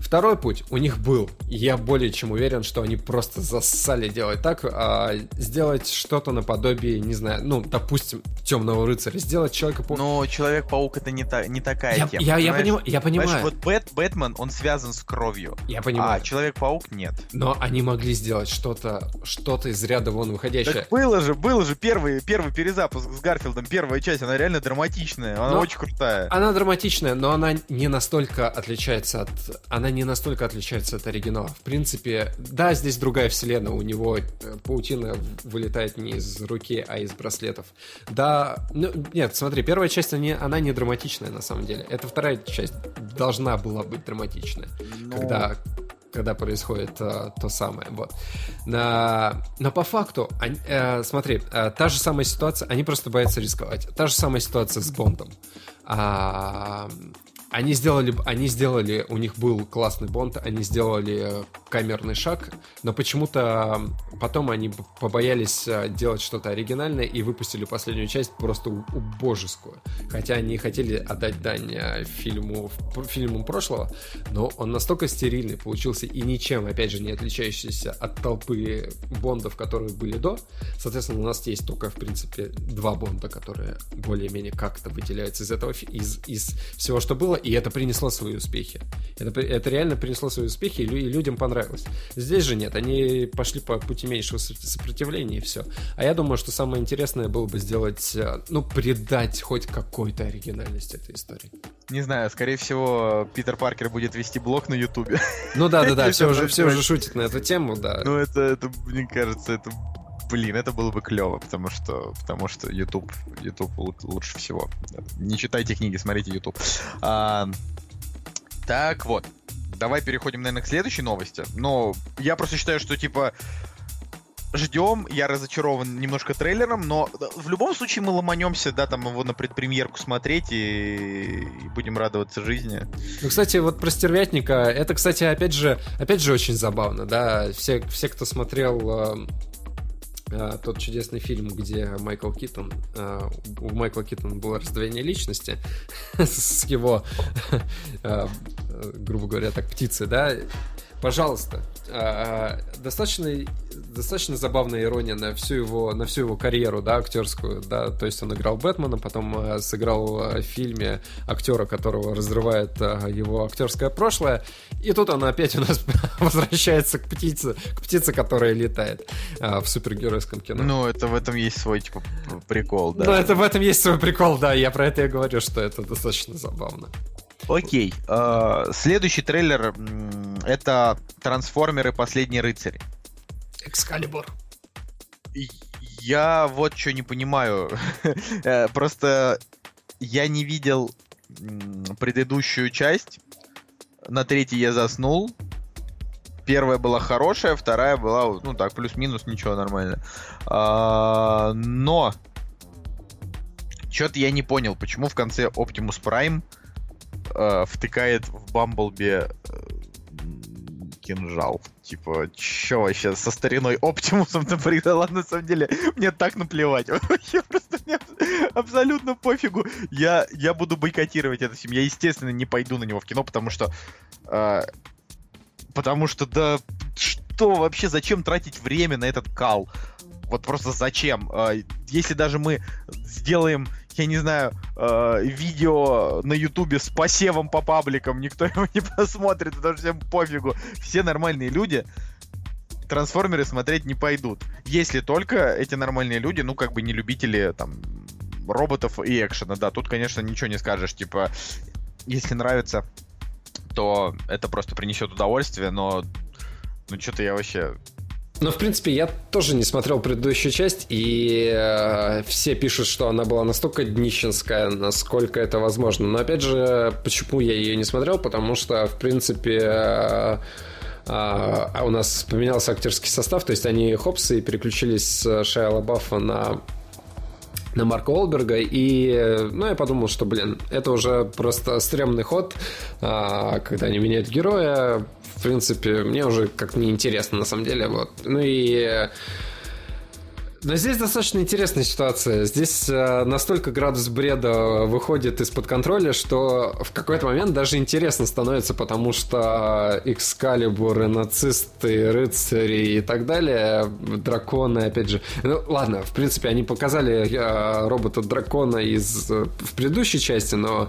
Второй путь у них был. Я более чем уверен, что они просто зассали делать так, а сделать что-то наподобие, не знаю, ну, допустим, Темного рыцаря, сделать человека по. Но Человек-паук это не, та, не такая я, тема. Я, я, поним, я понимаю. Знаешь, вот Бэт, Бэтмен, он связан с кровью. Я понимаю. А Человек-паук нет. Но они могли сделать что-то, что-то из ряда вон выходящее. Так было же, было же первый, первый перезапуск с Гарфилдом, первая часть, она реально драматичная, она но очень крутая. Она драматичная, но она не настолько отличается от, она не настолько отличается от оригинала. В принципе, да, здесь другая вселенная, у него э, паутина вылетает не из руки, а из браслетов. Да, ну, нет, смотри, первая часть, она не, она не драматичная на самом деле. Эта вторая часть должна была быть драматичная. Но... Когда когда происходит а, то самое. Вот. Но, но по факту, они, э, смотри, э, та же самая ситуация, они просто боятся рисковать. Та же самая ситуация с Бондом. А, они сделали, они сделали, у них был классный бонд, они сделали камерный шаг, но почему-то потом они побоялись э, делать что-то оригинальное и выпустили последнюю часть просто убожескую. Хотя они хотели отдать дань э, фильму, фильму прошлого, но он настолько стерильный получился и ничем, опять же, не отличающийся от толпы бондов, которые были до. Соответственно, у нас есть только, в принципе, два бонда, которые более-менее как-то выделяются из этого, из, из всего, что было, и это принесло свои успехи. Это, это реально принесло свои успехи, и людям понравилось. Здесь же нет, они пошли по пути меньшего сопротивления, и все. А я думаю, что самое интересное было бы сделать, э, ну, придать хоть какой-то оригинальность этой истории. Не знаю, скорее всего, Питер Паркер будет вести блог на Ютубе. Ну да, да, *laughs* да, все уже, все уже шутят на эту тему, да. Ну это, это, мне кажется, это блин, это было бы клево, потому что, потому что YouTube, YouTube лучше всего. Не читайте книги, смотрите YouTube. А, так вот, давай переходим, наверное, к следующей новости. Но я просто считаю, что типа ждем, я разочарован немножко трейлером, но в любом случае мы ломанемся, да, там его на предпремьерку смотреть и, и будем радоваться жизни. Ну, кстати, вот про стервятника, это, кстати, опять же, опять же очень забавно, да, все, все кто смотрел а, тот чудесный фильм, где Майкл Китон, а, у Майкла Китона было раздвоение личности *laughs* с его, *laughs* а, грубо говоря, так, птицы, да, пожалуйста, а, достаточно достаточно забавная ирония на всю его на всю его карьеру, да, актерскую, да, то есть он играл Бэтмена, потом э, сыграл в фильме актера, которого разрывает его актерское прошлое, и тут он опять у нас *laughs* возвращается к птице, к птице, которая летает в супергеройском кино. Ну, это в этом есть свой типа прикол, да. Ну, это в этом есть свой прикол, да, я про это и говорю, что это достаточно забавно. Окей. Э, следующий трейлер это Трансформеры Последний рыцарь. Экскалибур. Я вот что не понимаю. *laughs* Э, просто я не видел предыдущую часть. На третьей я заснул. Первая была хорошая, вторая была, ну так, плюс-минус, ничего, нормально. А, но что-то я не понял, почему в конце Optimus Prime э, втыкает в Бамблби э, кинжал. Типа, чё вообще со стариной Оптимусом например, да ладно, на самом деле, мне так наплевать. *laughs* Вообще просто мне абсолютно пофигу. Я, я буду бойкотировать этот фильм. Я, естественно, не пойду на него в кино, потому что... Э, потому что, да, что вообще, зачем тратить время на этот кал? Вот просто зачем? Э, если даже мы сделаем я не знаю, э, видео на Ютубе с посевом по пабликам, никто *laughs* его не посмотрит, потому что всем пофигу. Все нормальные люди трансформеры смотреть не пойдут. Если только эти нормальные люди, ну, как бы не любители там роботов и экшена. Да, тут, конечно, ничего не скажешь. Типа, если нравится, то это просто принесет удовольствие, но ну что-то я вообще ну, в принципе, я тоже не смотрел предыдущую часть, и э, все пишут, что она была настолько днищенская, насколько это возможно. Но опять же, почему я ее не смотрел? Потому что, в принципе, э, э, у нас поменялся актерский состав, то есть они хопсы и переключились с Шайа Лабафа на на Марка Олберга, и, ну, я подумал, что, блин, это уже просто стрёмный ход, а, когда они меняют героя, в принципе, мне уже как неинтересно, на самом деле, вот. Ну и но здесь достаточно интересная ситуация. Здесь э, настолько градус бреда выходит из-под контроля, что в какой-то момент даже интересно становится, потому что экскалибуры, нацисты, рыцари и так далее, драконы, опять же. Ну, ладно, в принципе, они показали э, робота-дракона из в предыдущей части, но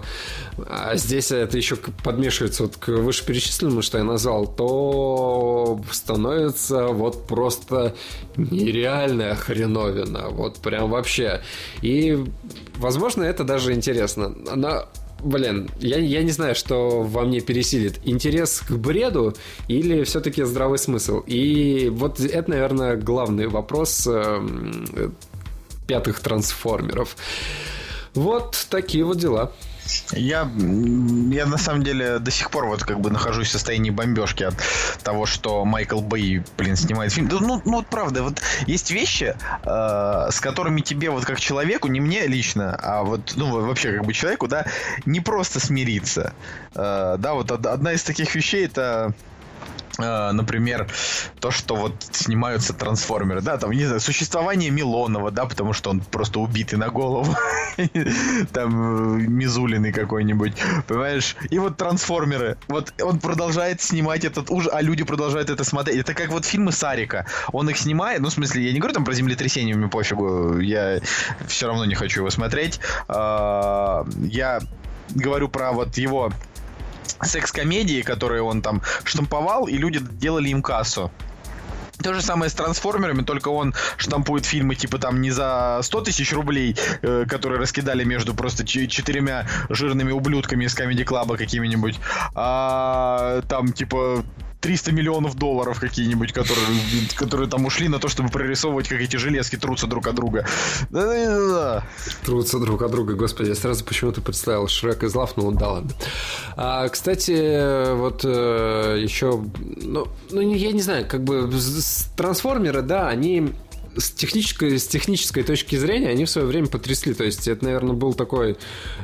а здесь это еще подмешивается вот к вышеперечисленному, что я назвал, то становится вот просто нереальная хрень хреновина. Вот прям вообще. И, возможно, это даже интересно. Но Блин, я, я не знаю, что во мне пересилит. Интерес к бреду или все-таки здравый смысл? И вот это, наверное, главный вопрос э, пятых трансформеров. Вот такие вот дела. Я, я на самом деле до сих пор вот как бы нахожусь в состоянии бомбежки от того, что Майкл Бэй, блин, снимает фильм. Ну, ну вот правда, вот есть вещи, э, с которыми тебе вот как человеку, не мне лично, а вот, ну, вообще как бы человеку, да, не просто смириться. Э, да, вот одна из таких вещей это например, то, что вот снимаются трансформеры, да, там, не знаю, существование Милонова, да, потому что он просто убитый на голову, *laughs* там, Мизулиный какой-нибудь, понимаешь, и вот трансформеры, вот он продолжает снимать этот ужас, а люди продолжают это смотреть, это как вот фильмы Сарика, он их снимает, ну, в смысле, я не говорю там про землетрясение, мне пофигу, я все равно не хочу его смотреть, а, я говорю про вот его секс-комедии, которые он там штамповал, и люди делали им кассу. То же самое с трансформерами, только он штампует фильмы типа там не за 100 тысяч рублей, э, которые раскидали между просто четырьмя жирными ублюдками из Comedy Club какими-нибудь, а там типа 300 миллионов долларов какие-нибудь, которые, которые там ушли на то, чтобы прорисовывать, как эти железки трутся друг от друга. Трутся друг от друга, господи, я сразу почему-то представил Шрек из Лав, ну да ладно. А, кстати, вот э, еще, ну, ну, я не знаю, как бы трансформеры, да, они с технической, с технической точки зрения они в свое время потрясли. То есть это, наверное, был такой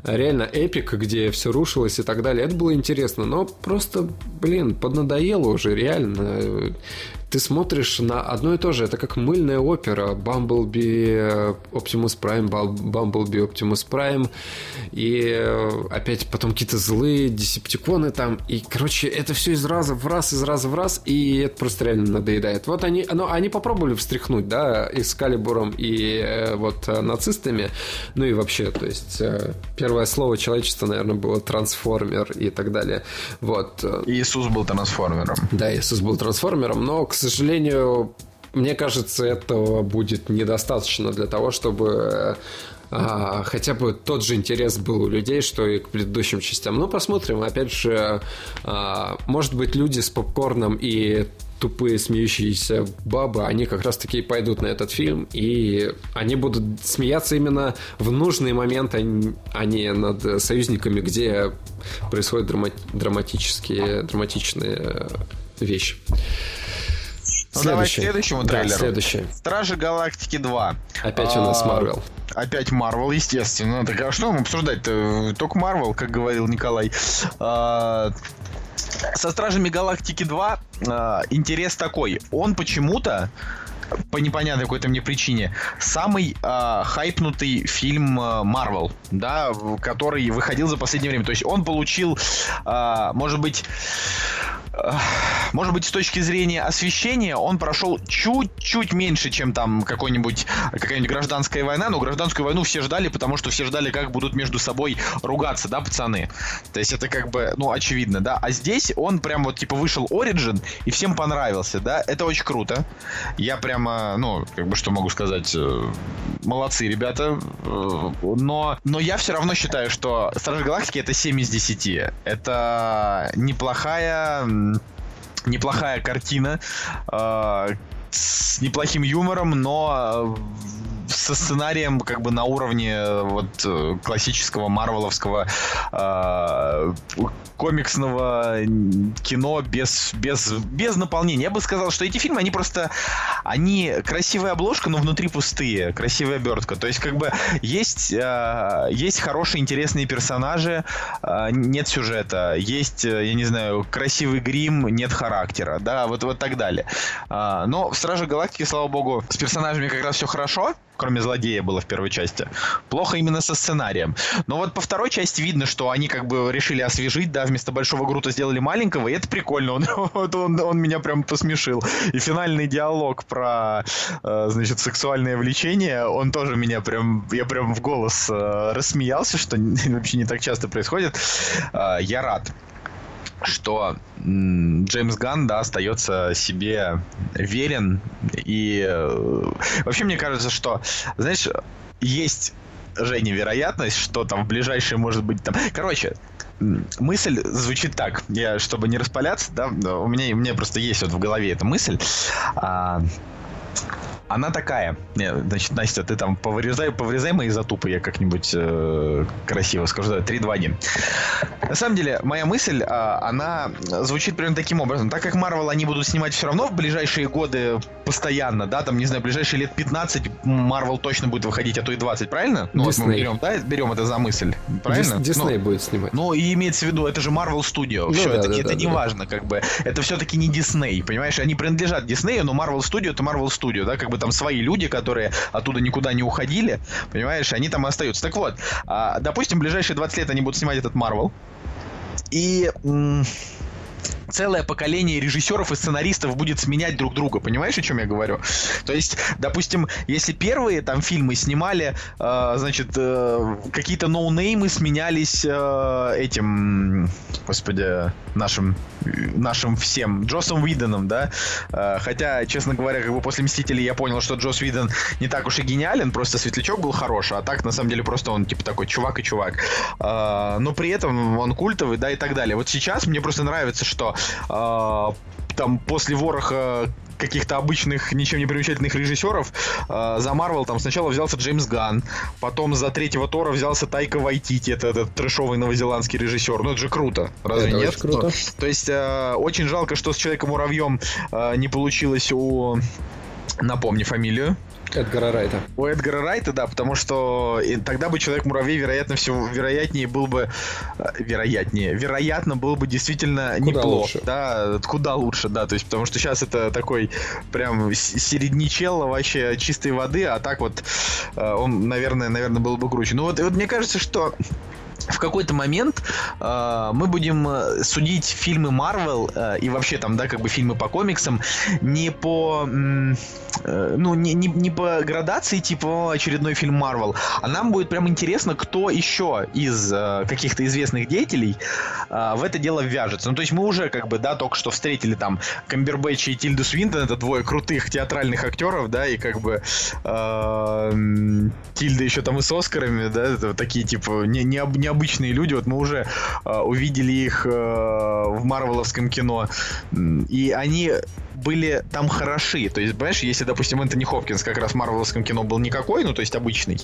реально эпик, где все рушилось и так далее. Это было интересно, но просто, блин, поднадоело уже реально. Ты смотришь на одно и то же. Это как мыльная опера. Бамблби, Оптимус Прайм, Бамблби, Оптимус Прайм. И э, опять потом какие-то злые десептиконы там. И, короче, это все из раза в раз, из раза в раз. И это просто реально надоедает. Вот они, ну, они попробовали встряхнуть, да, и с Калибуром, и э, вот э, нацистами. Ну и вообще, то есть первое слово человечества, наверное, было трансформер и так далее. Вот. Иисус был трансформером. Да, Иисус был трансформером, но, к сожалению, мне кажется, этого будет недостаточно для того, чтобы а, хотя бы тот же интерес был у людей, что и к предыдущим частям. Ну, посмотрим. Опять же, а, может быть, люди с попкорном и тупые смеющиеся бабы, они как раз таки пойдут на этот фильм, и они будут смеяться именно в нужный момент, а не над союзниками, где происходят драма- драматические, драматичные вещи. Ну, давай к следующему трейлеру. Да, следующий. Стражи Галактики 2. Опять а, у нас Марвел. Опять Марвел, естественно. Так а что нам обсуждать-то? Только Марвел, как говорил Николай. А, со Стражами Галактики 2 а, интерес такой. Он почему-то по непонятной какой-то мне причине, самый э, хайпнутый фильм Марвел, да, который выходил за последнее время. То есть он получил, э, может быть, может быть, с точки зрения освещения он прошел чуть-чуть меньше, чем там какой-нибудь какая-нибудь гражданская война. Но гражданскую войну все ждали, потому что все ждали, как будут между собой ругаться, да, пацаны. То есть это как бы, ну, очевидно, да. А здесь он прям вот типа вышел Origin и всем понравился, да. Это очень круто. Я прямо, ну, как бы что могу сказать, э, молодцы, ребята. Э, но, но я все равно считаю, что Стражи Галактики это 7 из 10. Это неплохая неплохая картина э, с неплохим юмором, но со сценарием как бы на уровне э, вот э, классического марвеловского э, комиксного кино без, без, без наполнения. Я бы сказал, что эти фильмы, они просто, они красивая обложка, но внутри пустые, красивая обертка. То есть как бы есть, есть хорошие, интересные персонажи, нет сюжета, есть, я не знаю, красивый грим, нет характера, да, вот, вот так далее. Но в Страже Галактики, слава богу, с персонажами как раз все хорошо, кроме злодея было в первой части. Плохо именно со сценарием. Но вот по второй части видно, что они как бы решили освежить, да, вместо большого Грута сделали маленького, и это прикольно. Он, *laughs* он, он меня прям посмешил. И финальный диалог про, э, значит, сексуальное влечение, он тоже меня прям, я прям в голос э, рассмеялся, что *laughs* вообще не так часто происходит. Э, я рад что Джеймс Ганн, да, остается себе верен. И э, вообще мне кажется, что, знаешь, есть же невероятность, что там в ближайшее может быть там... Короче, мысль звучит так. Я, чтобы не распаляться, да, у меня, у меня просто есть вот в голове эта мысль. А, она такая. Значит, Настя, ты там повырезай, повырезай мои затупы, я как-нибудь э, красиво скажу. Да, 3, 2, 1. На самом деле, моя мысль, э, она звучит примерно таким образом. Так как Marvel они будут снимать все равно в ближайшие годы постоянно, да, там, не знаю, ближайшие лет 15 Marvel точно будет выходить, а то и 20, правильно? Ну, вот мы берем, да, берем это за мысль, правильно? Дисней ну, будет снимать. Ну, и имеется в виду, это же Marvel Studio. Ну, все, да, это, да, это да, не да. важно, как бы. Это все-таки не Disney, понимаешь? Они принадлежат Диснею, но Marvel Studio это Marvel Studio, да, как бы бы там свои люди, которые оттуда никуда не уходили, понимаешь, они там и остаются. Так вот, а, допустим, ближайшие 20 лет они будут снимать этот Марвел, и целое поколение режиссеров и сценаристов будет сменять друг друга. Понимаешь, о чем я говорю? То есть, допустим, если первые там фильмы снимали, э, значит, э, какие-то ноунеймы сменялись э, этим, господи, нашим, нашим всем, Джосом Уидоном, да? Э, хотя, честно говоря, как бы после Мстителей я понял, что Джос Уидон не так уж и гениален, просто светлячок был хороший, а так, на самом деле, просто он, типа, такой чувак и чувак. Э, но при этом он культовый, да, и так далее. Вот сейчас мне просто нравится, что там после вороха каких-то обычных, ничем не примечательных режиссеров. Э, за Марвел там сначала взялся Джеймс Ган, потом за третьего Тора взялся Тайка Вайтити, это этот трэшовый новозеландский режиссер. Ну это же круто, разве это нет? Очень круто. Ну, то есть э, очень жалко, что с Человеком-муравьем э, не получилось у... Напомни фамилию. Эдгара Райта. У Эдгара Райта, да, потому что тогда бы Человек-муравей, вероятно, всего, вероятнее был бы, э, вероятнее, вероятно, был бы действительно куда неплохо. Лучше. Да, куда лучше, да, то есть потому что сейчас это такой прям середнячел вообще чистой воды, а так вот э, он, наверное, наверное, был бы круче. Ну вот, вот мне кажется, что в какой-то момент э, мы будем э, судить фильмы Марвел э, и вообще там, да, как бы фильмы по комиксам не по, э, ну, не, не, не по градации типа очередной фильм Марвел, а нам будет прям интересно, кто еще из э, каких-то известных деятелей э, в это дело вяжется. Ну, то есть мы уже как бы, да, только что встретили там Камбербэтча и Тильду Свинтон, это двое крутых театральных актеров, да, и как бы э, Тильда еще там и с Оскарами, да, это такие типа не, не, не необычные люди. Вот мы уже э, увидели их э, в марвеловском кино. И они были там хороши. То есть, понимаешь, если, допустим, Энтони Хопкинс как раз в марвеловском кино был никакой, ну, то есть обычный,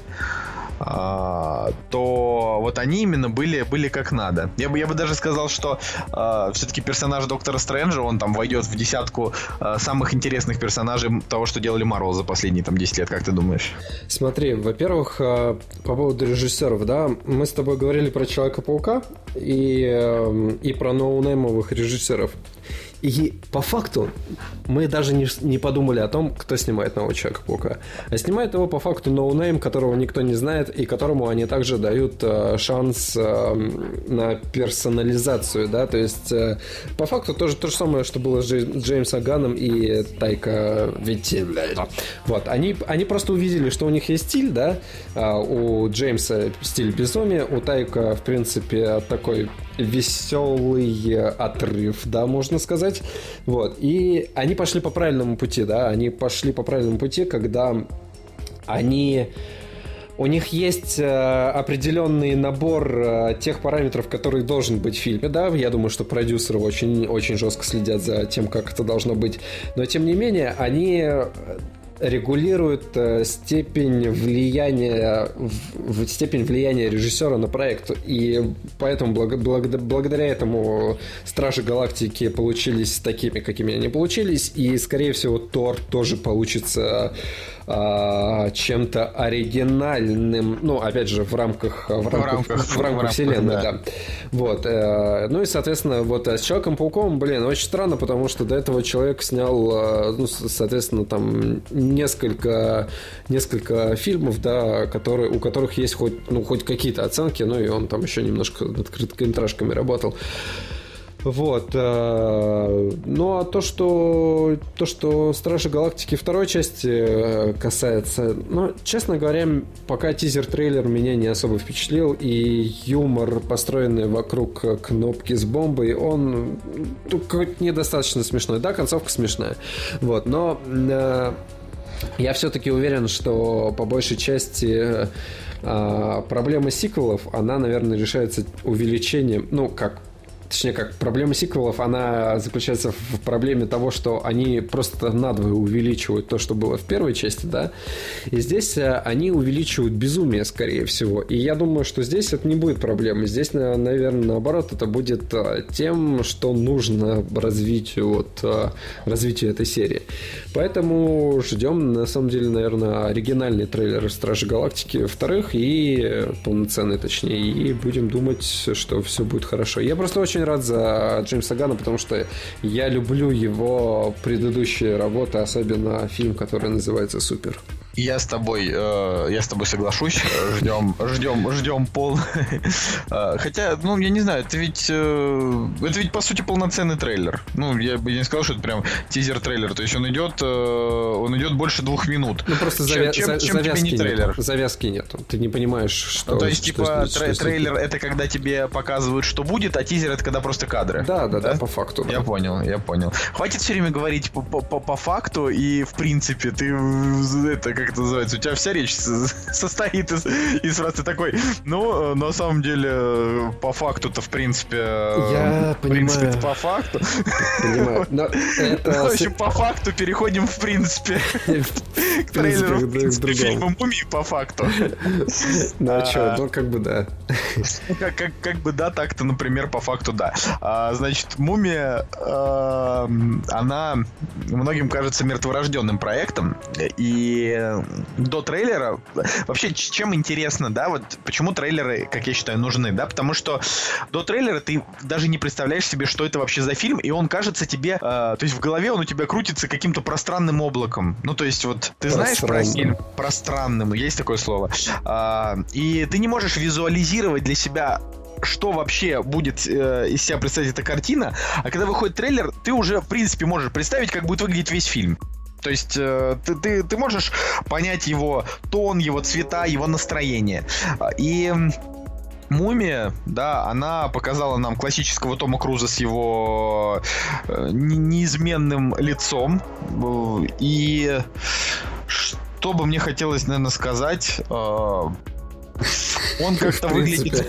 то вот они именно были, были как надо. Я бы, я бы даже сказал, что а, все-таки персонаж Доктора Стрэнджа, он там войдет в десятку а, самых интересных персонажей того, что делали Марвел за последние там 10 лет, как ты думаешь? Смотри, во-первых, по поводу режиссеров, да, мы с тобой говорили про Человека-паука и, эм, и про ноунеймовых режиссеров. И по факту мы даже не, не подумали о том, кто снимает нового Человека-паука. А снимает его по факту no-name, которого никто не знает, и которому они также дают э, шанс э, на персонализацию, да, то есть э, по факту тоже то же самое, что было с Джеймсом Ганном и Тайка Вайтити. Вот, они, они просто увидели, что у них есть стиль, да, а у Джеймса стиль безумия, у Тайка, в принципе, такой веселый отрыв, да, можно сказать. Вот. И они пошли по правильному пути, да, они пошли по правильному пути, когда они у них есть э, определенный набор э, тех параметров, которые должен быть в фильме, да, я думаю, что продюсеры очень, очень жестко следят за тем, как это должно быть, но тем не менее, они регулирует э, степень влияния, в, степень влияния режиссера на проект. И поэтому благ, благ, благодаря этому Стражи Галактики получились такими, какими они получились. И, скорее всего, Тор тоже получится а, чем-то оригинальным, ну, опять же, в рамках, в рамках, в рамках, в рамках вселенной, да. да. Вот. Э, ну и, соответственно, вот а с Человеком-пауком, блин, очень странно, потому что до этого человек снял, э, ну, соответственно, там несколько, несколько фильмов, да, которые, у которых есть хоть, ну, хоть какие-то оценки, ну и он там еще немножко над короткометражками работал. Вот. Э, ну а то, что то, что Стражи Галактики второй части э, касается, ну, честно говоря, пока тизер-трейлер меня не особо впечатлил, и юмор, построенный вокруг кнопки с бомбой, он ну, недостаточно смешной. Да, концовка смешная. Вот, но э, я все-таки уверен, что по большей части э, проблема сиквелов, она, наверное, решается увеличением, ну, как точнее как, проблема сиквелов, она заключается в проблеме того, что они просто надвое увеличивают то, что было в первой части, да, и здесь э, они увеличивают безумие, скорее всего, и я думаю, что здесь это не будет проблемой, здесь, наверное, наоборот, это будет э, тем, что нужно развитию, вот, э, развитию этой серии. Поэтому ждем, на самом деле, наверное, оригинальный трейлер Стражи Галактики вторых и полноценный, точнее, и будем думать, что все будет хорошо. Я просто очень очень рад за Джеймса Гана, потому что я люблю его предыдущие работы, особенно фильм, который называется «Супер». Я с тобой, э, я с тобой соглашусь. Ждем, ждем, ждем пол. *laughs* Э, хотя, ну, я не знаю, это ведь, э, это ведь по сути полноценный трейлер. Ну, я бы не сказал, что это прям тизер-трейлер. То есть он идет, э, он идет больше двух минут. Ну просто завя- чем, чем, завязки не трейлер. Нету. Завязки нету. Ты не понимаешь, что. Ну, то есть типа что, тре- что трейлер это когда тебе показывают, что будет, а тизер это когда просто кадры. Да, да, да, да по факту. Да. Я понял, я понял. Хватит все время говорить по, по, по факту и в принципе ты это как это называется, у тебя вся речь *laughs* состоит из, из фразы такой, ну, э, на самом деле, по факту-то, в принципе... Я в понимаю. принципе, по факту. Понимаю, *laughs* но это... Ну, в общем, по факту переходим, в принципе, *laughs* к трейлеру, в принципе, фильма «Мумии» по факту. Ну, а что, ну, как бы да. Ну, как, бы да, так-то, например, по факту да. А, значит, «Мумия», а, она многим кажется мертворожденным проектом, и до трейлера... Вообще, чем интересно, да, вот почему трейлеры, как я считаю, нужны, да, потому что до трейлера ты даже не представляешь себе, что это вообще за фильм, и он кажется тебе... А, то есть в голове он у тебя крутится каким-то пространным облаком. Ну, то есть вот ты знаешь про фильм? Пространным, есть такое слово. А, и ты не можешь визуализировать для себя что вообще будет э, из себя представить эта картина, а когда выходит трейлер, ты уже, в принципе, можешь представить, как будет выглядеть весь фильм. То есть э, ты, ты, ты можешь понять его тон, его цвета, его настроение. И Мумия, да, она показала нам классического Тома Круза с его э, неизменным лицом. И что бы мне хотелось, наверное, сказать, э, он как-то выглядит...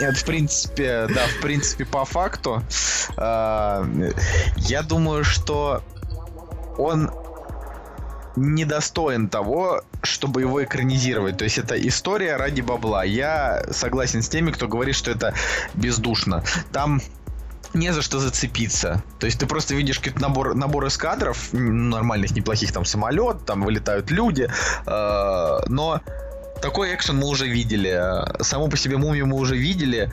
Нет, в принципе, да, в принципе, по факту, я думаю, что он недостоин того, чтобы его экранизировать. То есть это история ради бабла. Я согласен с теми, кто говорит, что это бездушно. Там не за что зацепиться. То есть ты просто видишь какой-то набор, набор из кадров, нормальных, неплохих, там самолет, там вылетают люди, э, но такой экшен мы уже видели. Саму по себе мумию мы уже видели.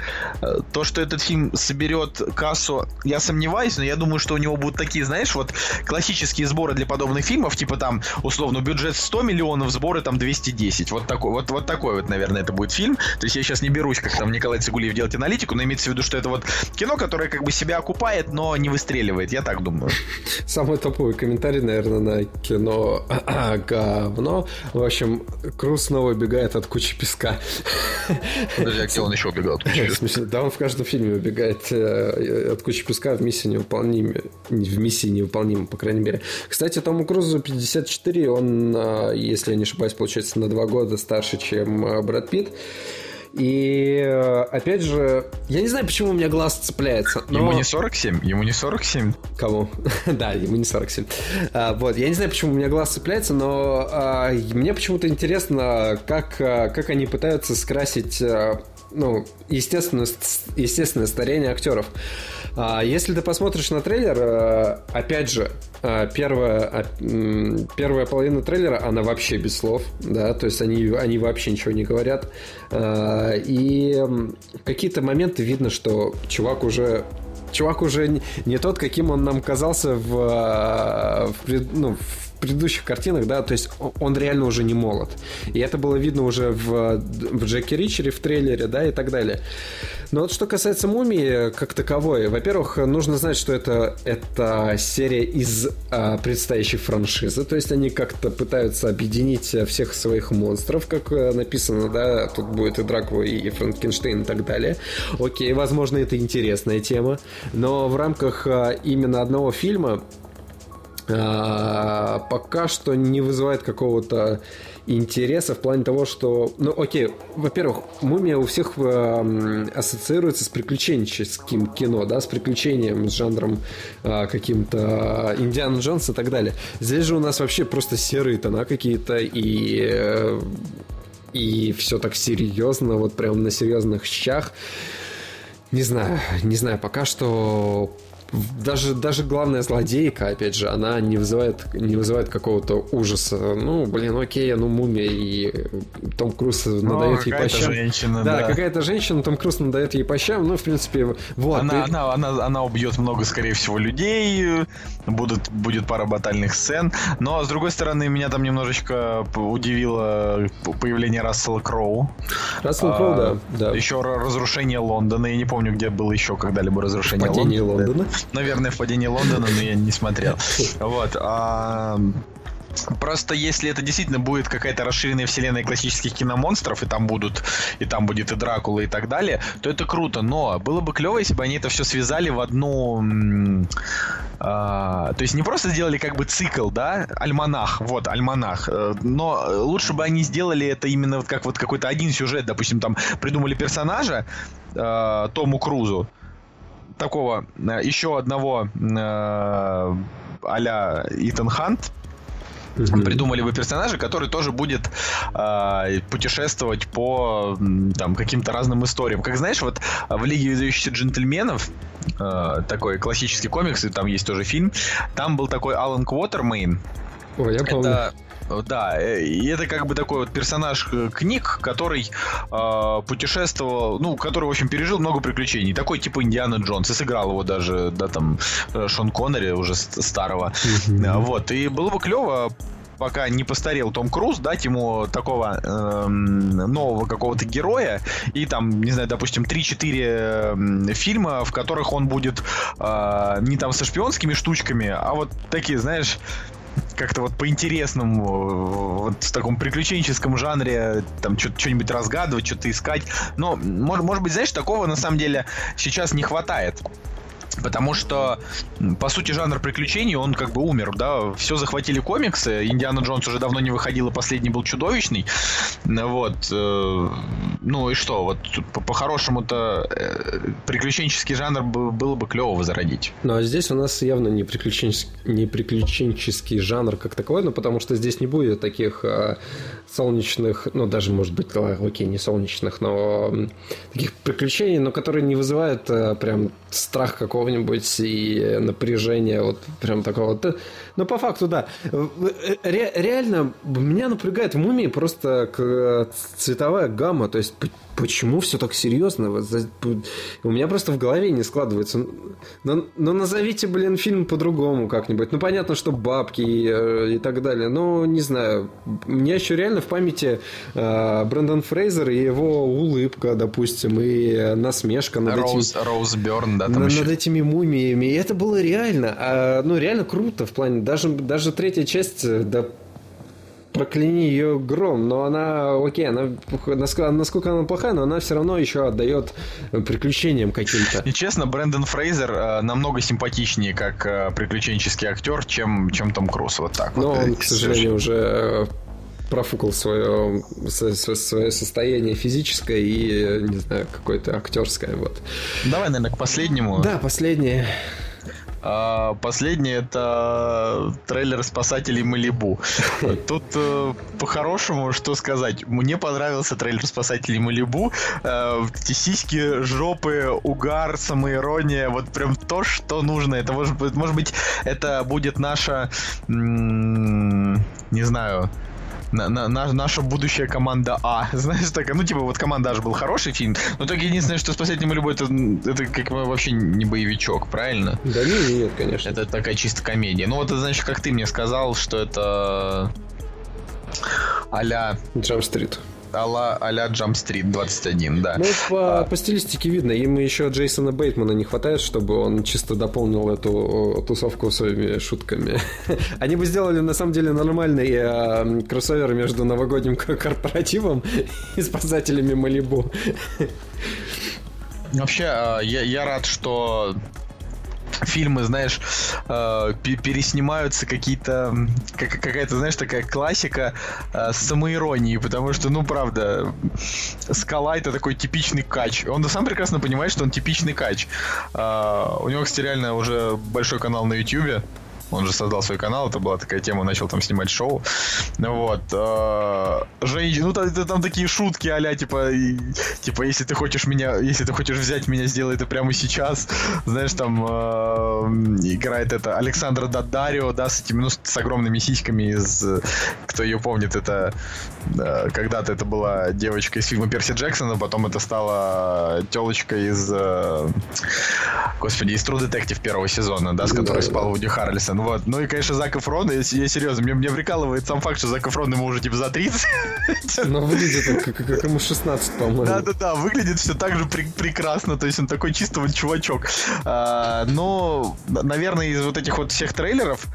То, что этот фильм соберет кассу, я сомневаюсь, но я думаю, что у него будут такие, знаешь, вот классические сборы для подобных фильмов, типа там, условно, бюджет 100 миллионов, сборы там 210. Вот такой, вот, вот такой вот, наверное, это будет фильм. То есть я сейчас не берусь, как там Николай Цигулиев делать аналитику, но имеется в виду, что это вот кино, которое как бы себя окупает, но не выстреливает. Я так думаю. *laughs* Самый топовый комментарий, наверное, на кино *clears throat* говно. В общем, Круз снова бегает убегает от кучи песка. Подожди, а где он еще убегал от кучи песка? Да, он в каждом фильме убегает э, от кучи песка в миссии невыполниме. В миссии невыполнима, по крайней мере. Кстати, Тому Крузу 54, он, э, если я не ошибаюсь, получается на два года старше, чем э, Брэд Питт. И опять же, я не знаю, почему у меня глаз цепляется. Но... Ему не 47? Ему не 47? Кому? *laughs* да, ему не 47. А, вот, я не знаю, почему у меня глаз цепляется, но а, мне почему-то интересно, как, а, как они пытаются скрасить а, ну, естественное, естественное старение актеров. А, если ты посмотришь на трейлер, а, опять же, а, первая, первая половина трейлера, она вообще без слов, да, то есть они, они вообще ничего не говорят. И в какие-то моменты видно, что чувак уже чувак уже не тот, каким он нам казался в, в, ну, в предыдущих картинах, да, то есть он реально уже не молод. И это было видно уже в, в Джеки Ричере, в трейлере, да, и так далее. Но вот что касается мумии как таковой, во-первых, нужно знать, что это, это серия из а, предстоящей франшизы, то есть они как-то пытаются объединить всех своих монстров, как э, написано, да, тут будет и Дракула, и Франкенштейн и так далее. Окей, возможно, это интересная тема, но в рамках а, именно одного фильма а, пока что не вызывает какого-то интереса в плане того, что, ну, окей, во-первых, мумия у всех э, ассоциируется с приключенческим кино, да, с приключением, с жанром э, каким-то Индиана Джонс и так далее. Здесь же у нас вообще просто серые тона какие-то и э, и все так серьезно, вот прям на серьезных щах. Не знаю, не знаю, пока что даже, даже главная злодейка, опять же, она не вызывает, не вызывает какого-то ужаса. Ну, блин, окей, ну, мумия, и Том Круз надает ей по щам. женщина, да. Да, какая-то женщина, Том Круз надает ей по щам, ну, в принципе, вот. Она, ты... она, она, она убьет много, скорее всего, людей, будут, будет пара батальных сцен, но, с другой стороны, меня там немножечко удивило появление Рассела Кроу. Рассел а, Кроу, да, да. Еще разрушение Лондона, я не помню, где было еще когда-либо разрушение Падение Лондона. Лондона. Наверное, в падении Лондона, но я не смотрел. Вот. А... Просто если это действительно будет какая-то расширенная вселенная классических киномонстров, и там будут, и там будет и Дракула и так далее, то это круто. Но было бы клево, если бы они это все связали в одну. А, то есть не просто сделали как бы цикл, да, альманах, вот, альманах. Э, но лучше бы они сделали это именно вот как вот какой-то один сюжет, допустим, там придумали персонажа э, Тому Крузу такого э, еще одного э, а-ля Итан Хант, угу. придумали бы персонажа, который тоже будет э, путешествовать по там каким-то разным историям. Как знаешь, вот в Лиге выдающихся джентльменов э, такой классический комикс, и там есть тоже фильм. Там был такой Алан Квотермейн. Ой, я помню. Это да, э, и это как бы такой вот персонаж э, книг, который э, путешествовал, ну, который, в общем, пережил много приключений. Такой типа Индиана Джонс. И сыграл его даже, да, там, э, Шон Коннери, уже старого. Mm-hmm. Вот. И было бы клево пока не постарел Том Круз, дать ему такого э, нового какого-то героя и там, не знаю, допустим, 3-4 фильма, в которых он будет э, не там со шпионскими штучками, а вот такие, знаешь, как-то вот по-интересному, вот в таком приключенческом жанре, там что-нибудь разгадывать, что-то искать. Но, может, быть, знаешь, такого на самом деле сейчас не хватает. Потому что, по сути, жанр приключений, он как бы умер, да, все захватили комиксы, Индиана Джонс уже давно не выходил, и последний был чудовищный, вот, э, ну и что, вот по-хорошему-то э, приключенческий жанр было бы клево возродить. Ну а здесь у нас явно не приключенческий, не приключенческий жанр как таковой, но потому что здесь не будет таких э, солнечных, ну даже, может быть, окей, не солнечных, но таких приключений, но которые не вызывают э, прям страх какого-нибудь и напряжение вот прям такого. Но по факту, да. Ре- реально меня напрягает в мумии просто цветовая гамма. То есть почему все так серьезно? У меня просто в голове не складывается. Но, но назовите, блин, фильм по-другому как-нибудь. Ну, понятно, что бабки и, э, и так далее. Но, не знаю, у меня еще реально в памяти э, Брэндон Фрейзер и его улыбка, допустим, и насмешка над Роуз, этими... Роуз Бёрн, да, там над, еще. над этими мумиями. И это было реально. А, ну, реально круто в плане. Даже, даже третья часть, да прокляни ее гром, но она, окей, она, насколько, она плохая, но она все равно еще отдает приключениям каким-то. И честно, Брэндон Фрейзер э, намного симпатичнее как э, приключенческий актер, чем, чем Том Круз, вот так но вот. он, к сожалению, уже э, профукал свое, свое состояние физическое и, не знаю, какое-то актерское. Вот. Давай, наверное, к последнему. Да, последнее. А последний это трейлер спасателей Малибу. Тут э, по-хорошему, что сказать, мне понравился трейлер спасателей Малибу. Э, сиськи, жопы, угар, самоирония, вот прям то, что нужно. Это может быть, может быть, это будет наша, не знаю, на, на, на, наша будущая команда А. *laughs* Знаешь, такая, ну, типа, вот команда А же был хороший фильм, но только единственное, что «Спасатель любой» это, это как вообще не боевичок, правильно? Да нет, нет, конечно. Это такая чисто комедия. Ну, вот значит, как ты мне сказал, что это а-ля... Джамп-стрит а-ля, а-ля Jump Street 21, да. Ну, по, а... по стилистике видно. Им еще Джейсона Бейтмана не хватает, чтобы он чисто дополнил эту тусовку своими шутками. *laughs* Они бы сделали, на самом деле, нормальный э, кроссовер между новогодним корпоративом *laughs* и спасателями Малибу. *laughs* Вообще, а, я, я рад, что фильмы, знаешь, э, переснимаются какие-то, какая-то, знаешь, такая классика э, с самоиронией, потому что, ну, правда, Скала это такой типичный кач. Он сам прекрасно понимает, что он типичный кач. Э, у него, кстати, реально уже большой канал на YouTube. Он же создал свой канал, это была такая тема, начал там снимать шоу. Вот. Э, Женщина, ну там, там такие шутки а типа, типа, если ты хочешь меня, если ты хочешь взять меня, сделай это прямо сейчас. Знаешь, там э, играет это Александра Дадарио, да, с этими, ну, с огромными сиськами из, кто ее помнит, это э, когда-то это была девочка из фильма Перси Джексона, потом это стала телочка из, э, господи, из True Detective первого сезона, да, с которой да, спал да. Вуди Харрельсон. Джексон, вот. Ну и, конечно, Зак Эфрон, я, я серьезно, мне, мне прикалывает сам факт, что Зак Эфрон ему уже типа за 30. *laughs* Но выглядит он как, как ему 16, по-моему. Да-да-да, выглядит все так же при, прекрасно, то есть он такой чисто вот чувачок. А, но, наверное, из вот этих вот всех трейлеров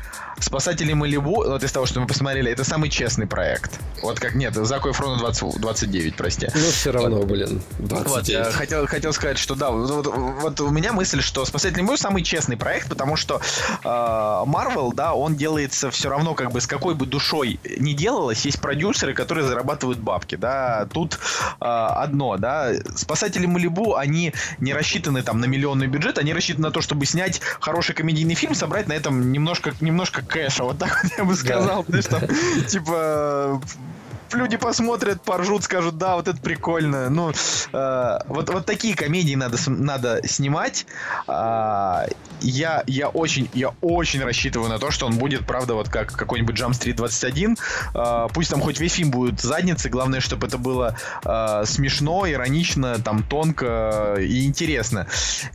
Спасатели Малибу, вот из того, что мы посмотрели, это самый честный проект. Вот как, нет, Заку Эфрону 20, 29, прости. Ну, все равно, вот. блин, 29. Вот, хотел, хотел сказать, что да, вот, вот у меня мысль, что Спасатели Малибу самый честный проект, потому что Марвел, э, да, он делается все равно как бы с какой бы душой не делалось, есть продюсеры, которые зарабатывают бабки, да, тут э, одно, да, Спасатели Малибу, они не рассчитаны там на миллионный бюджет, они рассчитаны на то, чтобы снять хороший комедийный фильм, собрать на этом немножко, немножко кэша, вот так вот я бы сказал, да. что, *laughs* типа, *laughs* люди посмотрят, поржут, скажут, да, вот это прикольно. Ну, э, вот, вот такие комедии надо, надо снимать. Э, я, я, очень, я очень рассчитываю на то, что он будет, правда, вот как какой-нибудь Jump Street 21. Э, пусть там хоть весь фильм будет задницы, главное, чтобы это было э, смешно, иронично, там, тонко и интересно.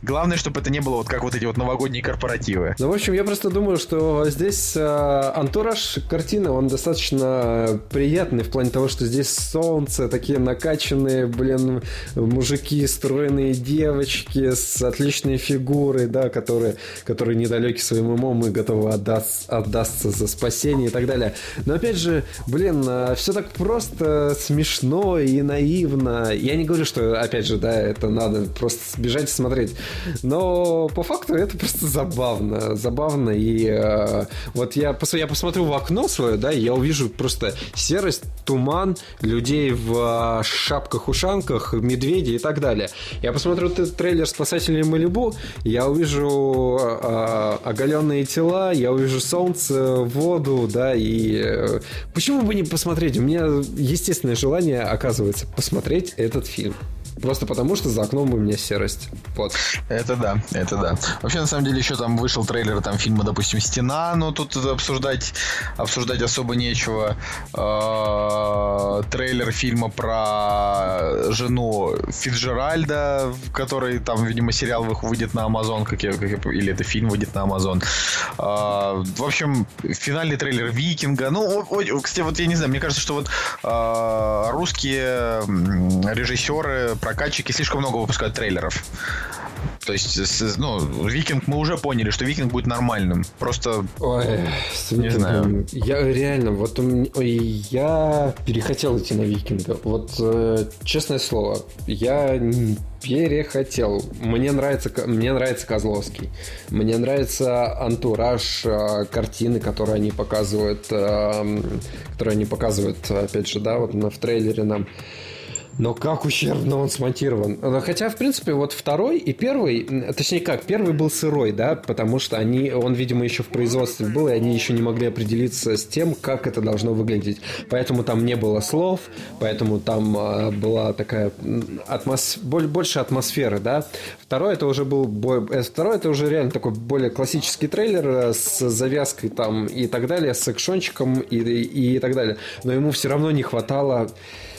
Главное, чтобы это не было вот как вот эти вот новогодние корпоративы. Ну, в общем, я просто думаю, что здесь э, антураж картины, он достаточно приятный в плане плане того, что здесь солнце, такие накачанные, блин, мужики, стройные девочки с отличной фигурой, да, которые, которые недалеки своим умом и готовы отдаться, отдаться за спасение и так далее. Но опять же, блин, а, все так просто смешно и наивно. Я не говорю, что, опять же, да, это надо просто сбежать и смотреть. Но по факту это просто забавно. Забавно. И э, вот я, я посмотрю в окно свое, да, и я увижу просто серость, туман, людей в а, шапках-ушанках, медведи и так далее. Я посмотрю трейлер «Спасатели Малибу», я увижу э, оголенные тела, я увижу солнце, воду, да, и э, почему бы не посмотреть? У меня естественное желание, оказывается, посмотреть этот фильм. Просто потому, что за окном у меня серость. Вот. Это да, это да. Вообще, на самом деле, еще там вышел трейлер там фильма, допустим, «Стена», но тут обсуждать, обсуждать особо нечего. Э-э- трейлер фильма про жену Фиджеральда, который там, видимо, сериал выйдет на Амазон, как я, как я, или это фильм выйдет на Амазон. В общем, финальный трейлер «Викинга». Ну, кстати, вот я не знаю, мне кажется, что вот э- русские режиссеры прокатчики слишком много выпускают трейлеров. То есть, ну, Викинг мы уже поняли, что Викинг будет нормальным. Просто Ой, не знаю. Я реально, вот я перехотел идти на Викинга. Вот э, честное слово, я перехотел. Мне нравится, мне нравится Козловский. Мне нравится антураж э, картины, которые они показывают, э, которые они показывают, опять же, да, вот в трейлере нам. Но как ущербно он смонтирован. Хотя, в принципе, вот второй и первый, точнее как, первый был сырой, да, потому что они, он, видимо, еще в производстве был, и они еще не могли определиться с тем, как это должно выглядеть. Поэтому там не было слов, поэтому там а, была такая атмос... больше атмосферы, да. Второй это уже был бой... Э, второй это уже реально такой более классический трейлер э, с завязкой там и так далее, с экшончиком и, и, и так далее. Но ему все равно не хватало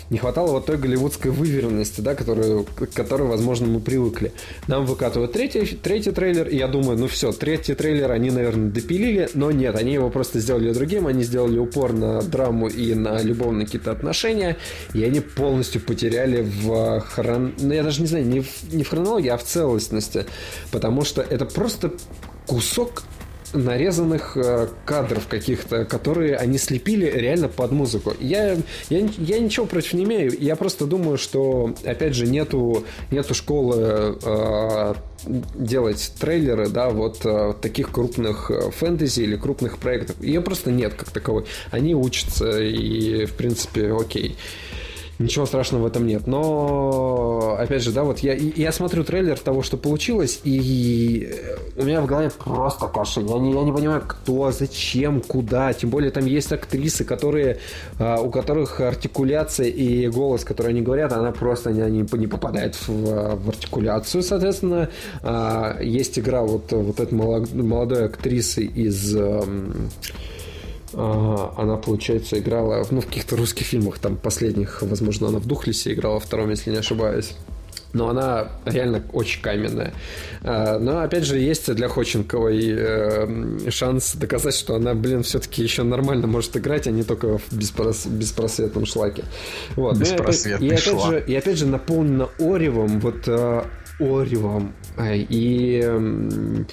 не хватало вот той голливудской выверенности, да, которую, к которой, возможно, мы привыкли. Нам выкатывают третий, третий трейлер, и я думаю, ну все, третий трейлер они, наверное, допилили, но нет, они его просто сделали другим, они сделали упор на драму и на любовные какие-то отношения, и они полностью потеряли в хрон... Ну, я даже не знаю, не в, не в хронологии, а в целостности, потому что это просто кусок нарезанных э, кадров каких-то, которые они слепили реально под музыку. Я, я, я ничего против не имею, я просто думаю, что, опять же, нету, нету школы э, делать трейлеры, да, вот э, таких крупных э, фэнтези или крупных проектов. Ее просто нет как таковой. Они учатся, и, в принципе, окей. Ничего страшного в этом нет. Но, опять же, да, вот я, я смотрю трейлер того, что получилось, и у меня в голове просто каша. Я не, я не понимаю, кто, зачем, куда. Тем более там есть актрисы, которые, а, у которых артикуляция и голос, который они говорят, она просто не, не, не попадает в, в артикуляцию. Соответственно, а, есть игра вот, вот этой молодой актрисы из она, получается, играла ну, в каких-то русских фильмах, там последних, возможно, она в Духлисе играла втором, если не ошибаюсь. Но она реально очень каменная. А, но, опять же, есть для Ходченковой э, шанс доказать, что она, блин, все-таки еще нормально может играть, а не только в беспрос... беспросветном шлаке. Вот. Беспросветный и, опять, и, опять же, и опять же наполнена Оревом, вот э, Оревом. И...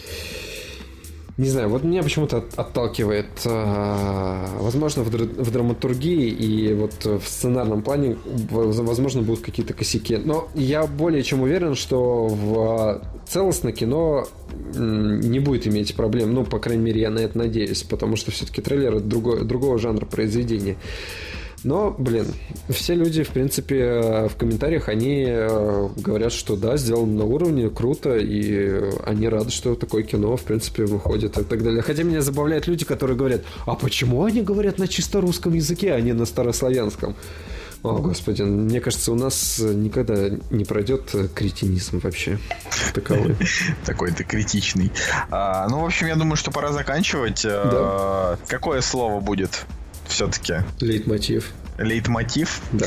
Э, не знаю, вот меня почему-то отталкивает, э, возможно, в, в драматургии и вот в сценарном плане, возможно, будут какие-то косяки. Но я более чем уверен, что в целостно кино не будет иметь проблем. Ну, по крайней мере, я на это надеюсь, потому что все-таки трейлер другой, другого жанра произведения. Но, блин, все люди, в принципе, в комментариях, они э, говорят, что да, сделано на уровне, круто, и они рады, что такое кино, в принципе, выходит и так далее. Хотя меня забавляют люди, которые говорят, а почему они говорят на чисто русском языке, а не на старославянском? О, господи, мне кажется, у нас никогда не пройдет кретинизм вообще таковой. *laughs* Такой то критичный. А, ну, в общем, я думаю, что пора заканчивать. А, какое слово будет все-таки? Лейтмотив. Лейтмотив? Да.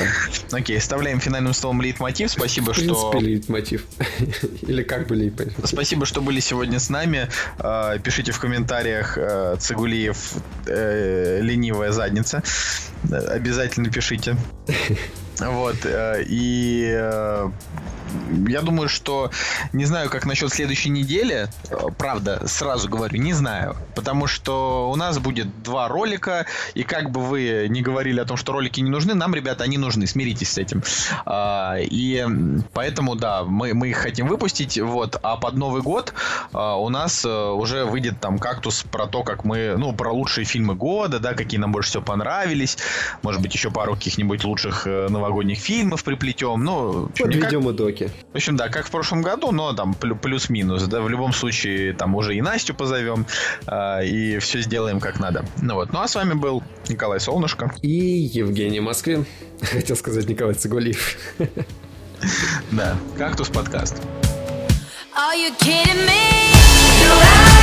Окей, оставляем финальным словом лейтмотив. Спасибо, что... В принципе, лейтмотив. *laughs* Или как бы лейтмотив. Спасибо, что были сегодня с нами. А, пишите в комментариях а, Цигулиев э, ленивая задница. Обязательно пишите. *laughs* Вот. Э, и э, я думаю, что не знаю, как насчет следующей недели. Правда, сразу говорю, не знаю. Потому что у нас будет два ролика, и как бы вы не говорили о том, что ролики не нужны, нам, ребята, они нужны. Смиритесь с этим. А, и поэтому, да, мы, мы их хотим выпустить. Вот. А под Новый год у нас э, уже выйдет там кактус про то, как мы, ну, про лучшие фильмы года, да, какие нам больше всего понравились. Может быть, еще пару каких-нибудь лучших э, новогодних фильмов приплетем. Ну, Подведем как... итоги. В общем, да, как в прошлом году, но там плюс-минус. Да, в любом случае, там уже и Настю позовем, э, и все сделаем как надо. Ну вот. Ну а с вами был Николай Солнышко. И Евгений Москвин. *laughs* Хотел сказать Николай Цигулиев. *laughs* Да, кактус подкаст. Are you kidding me?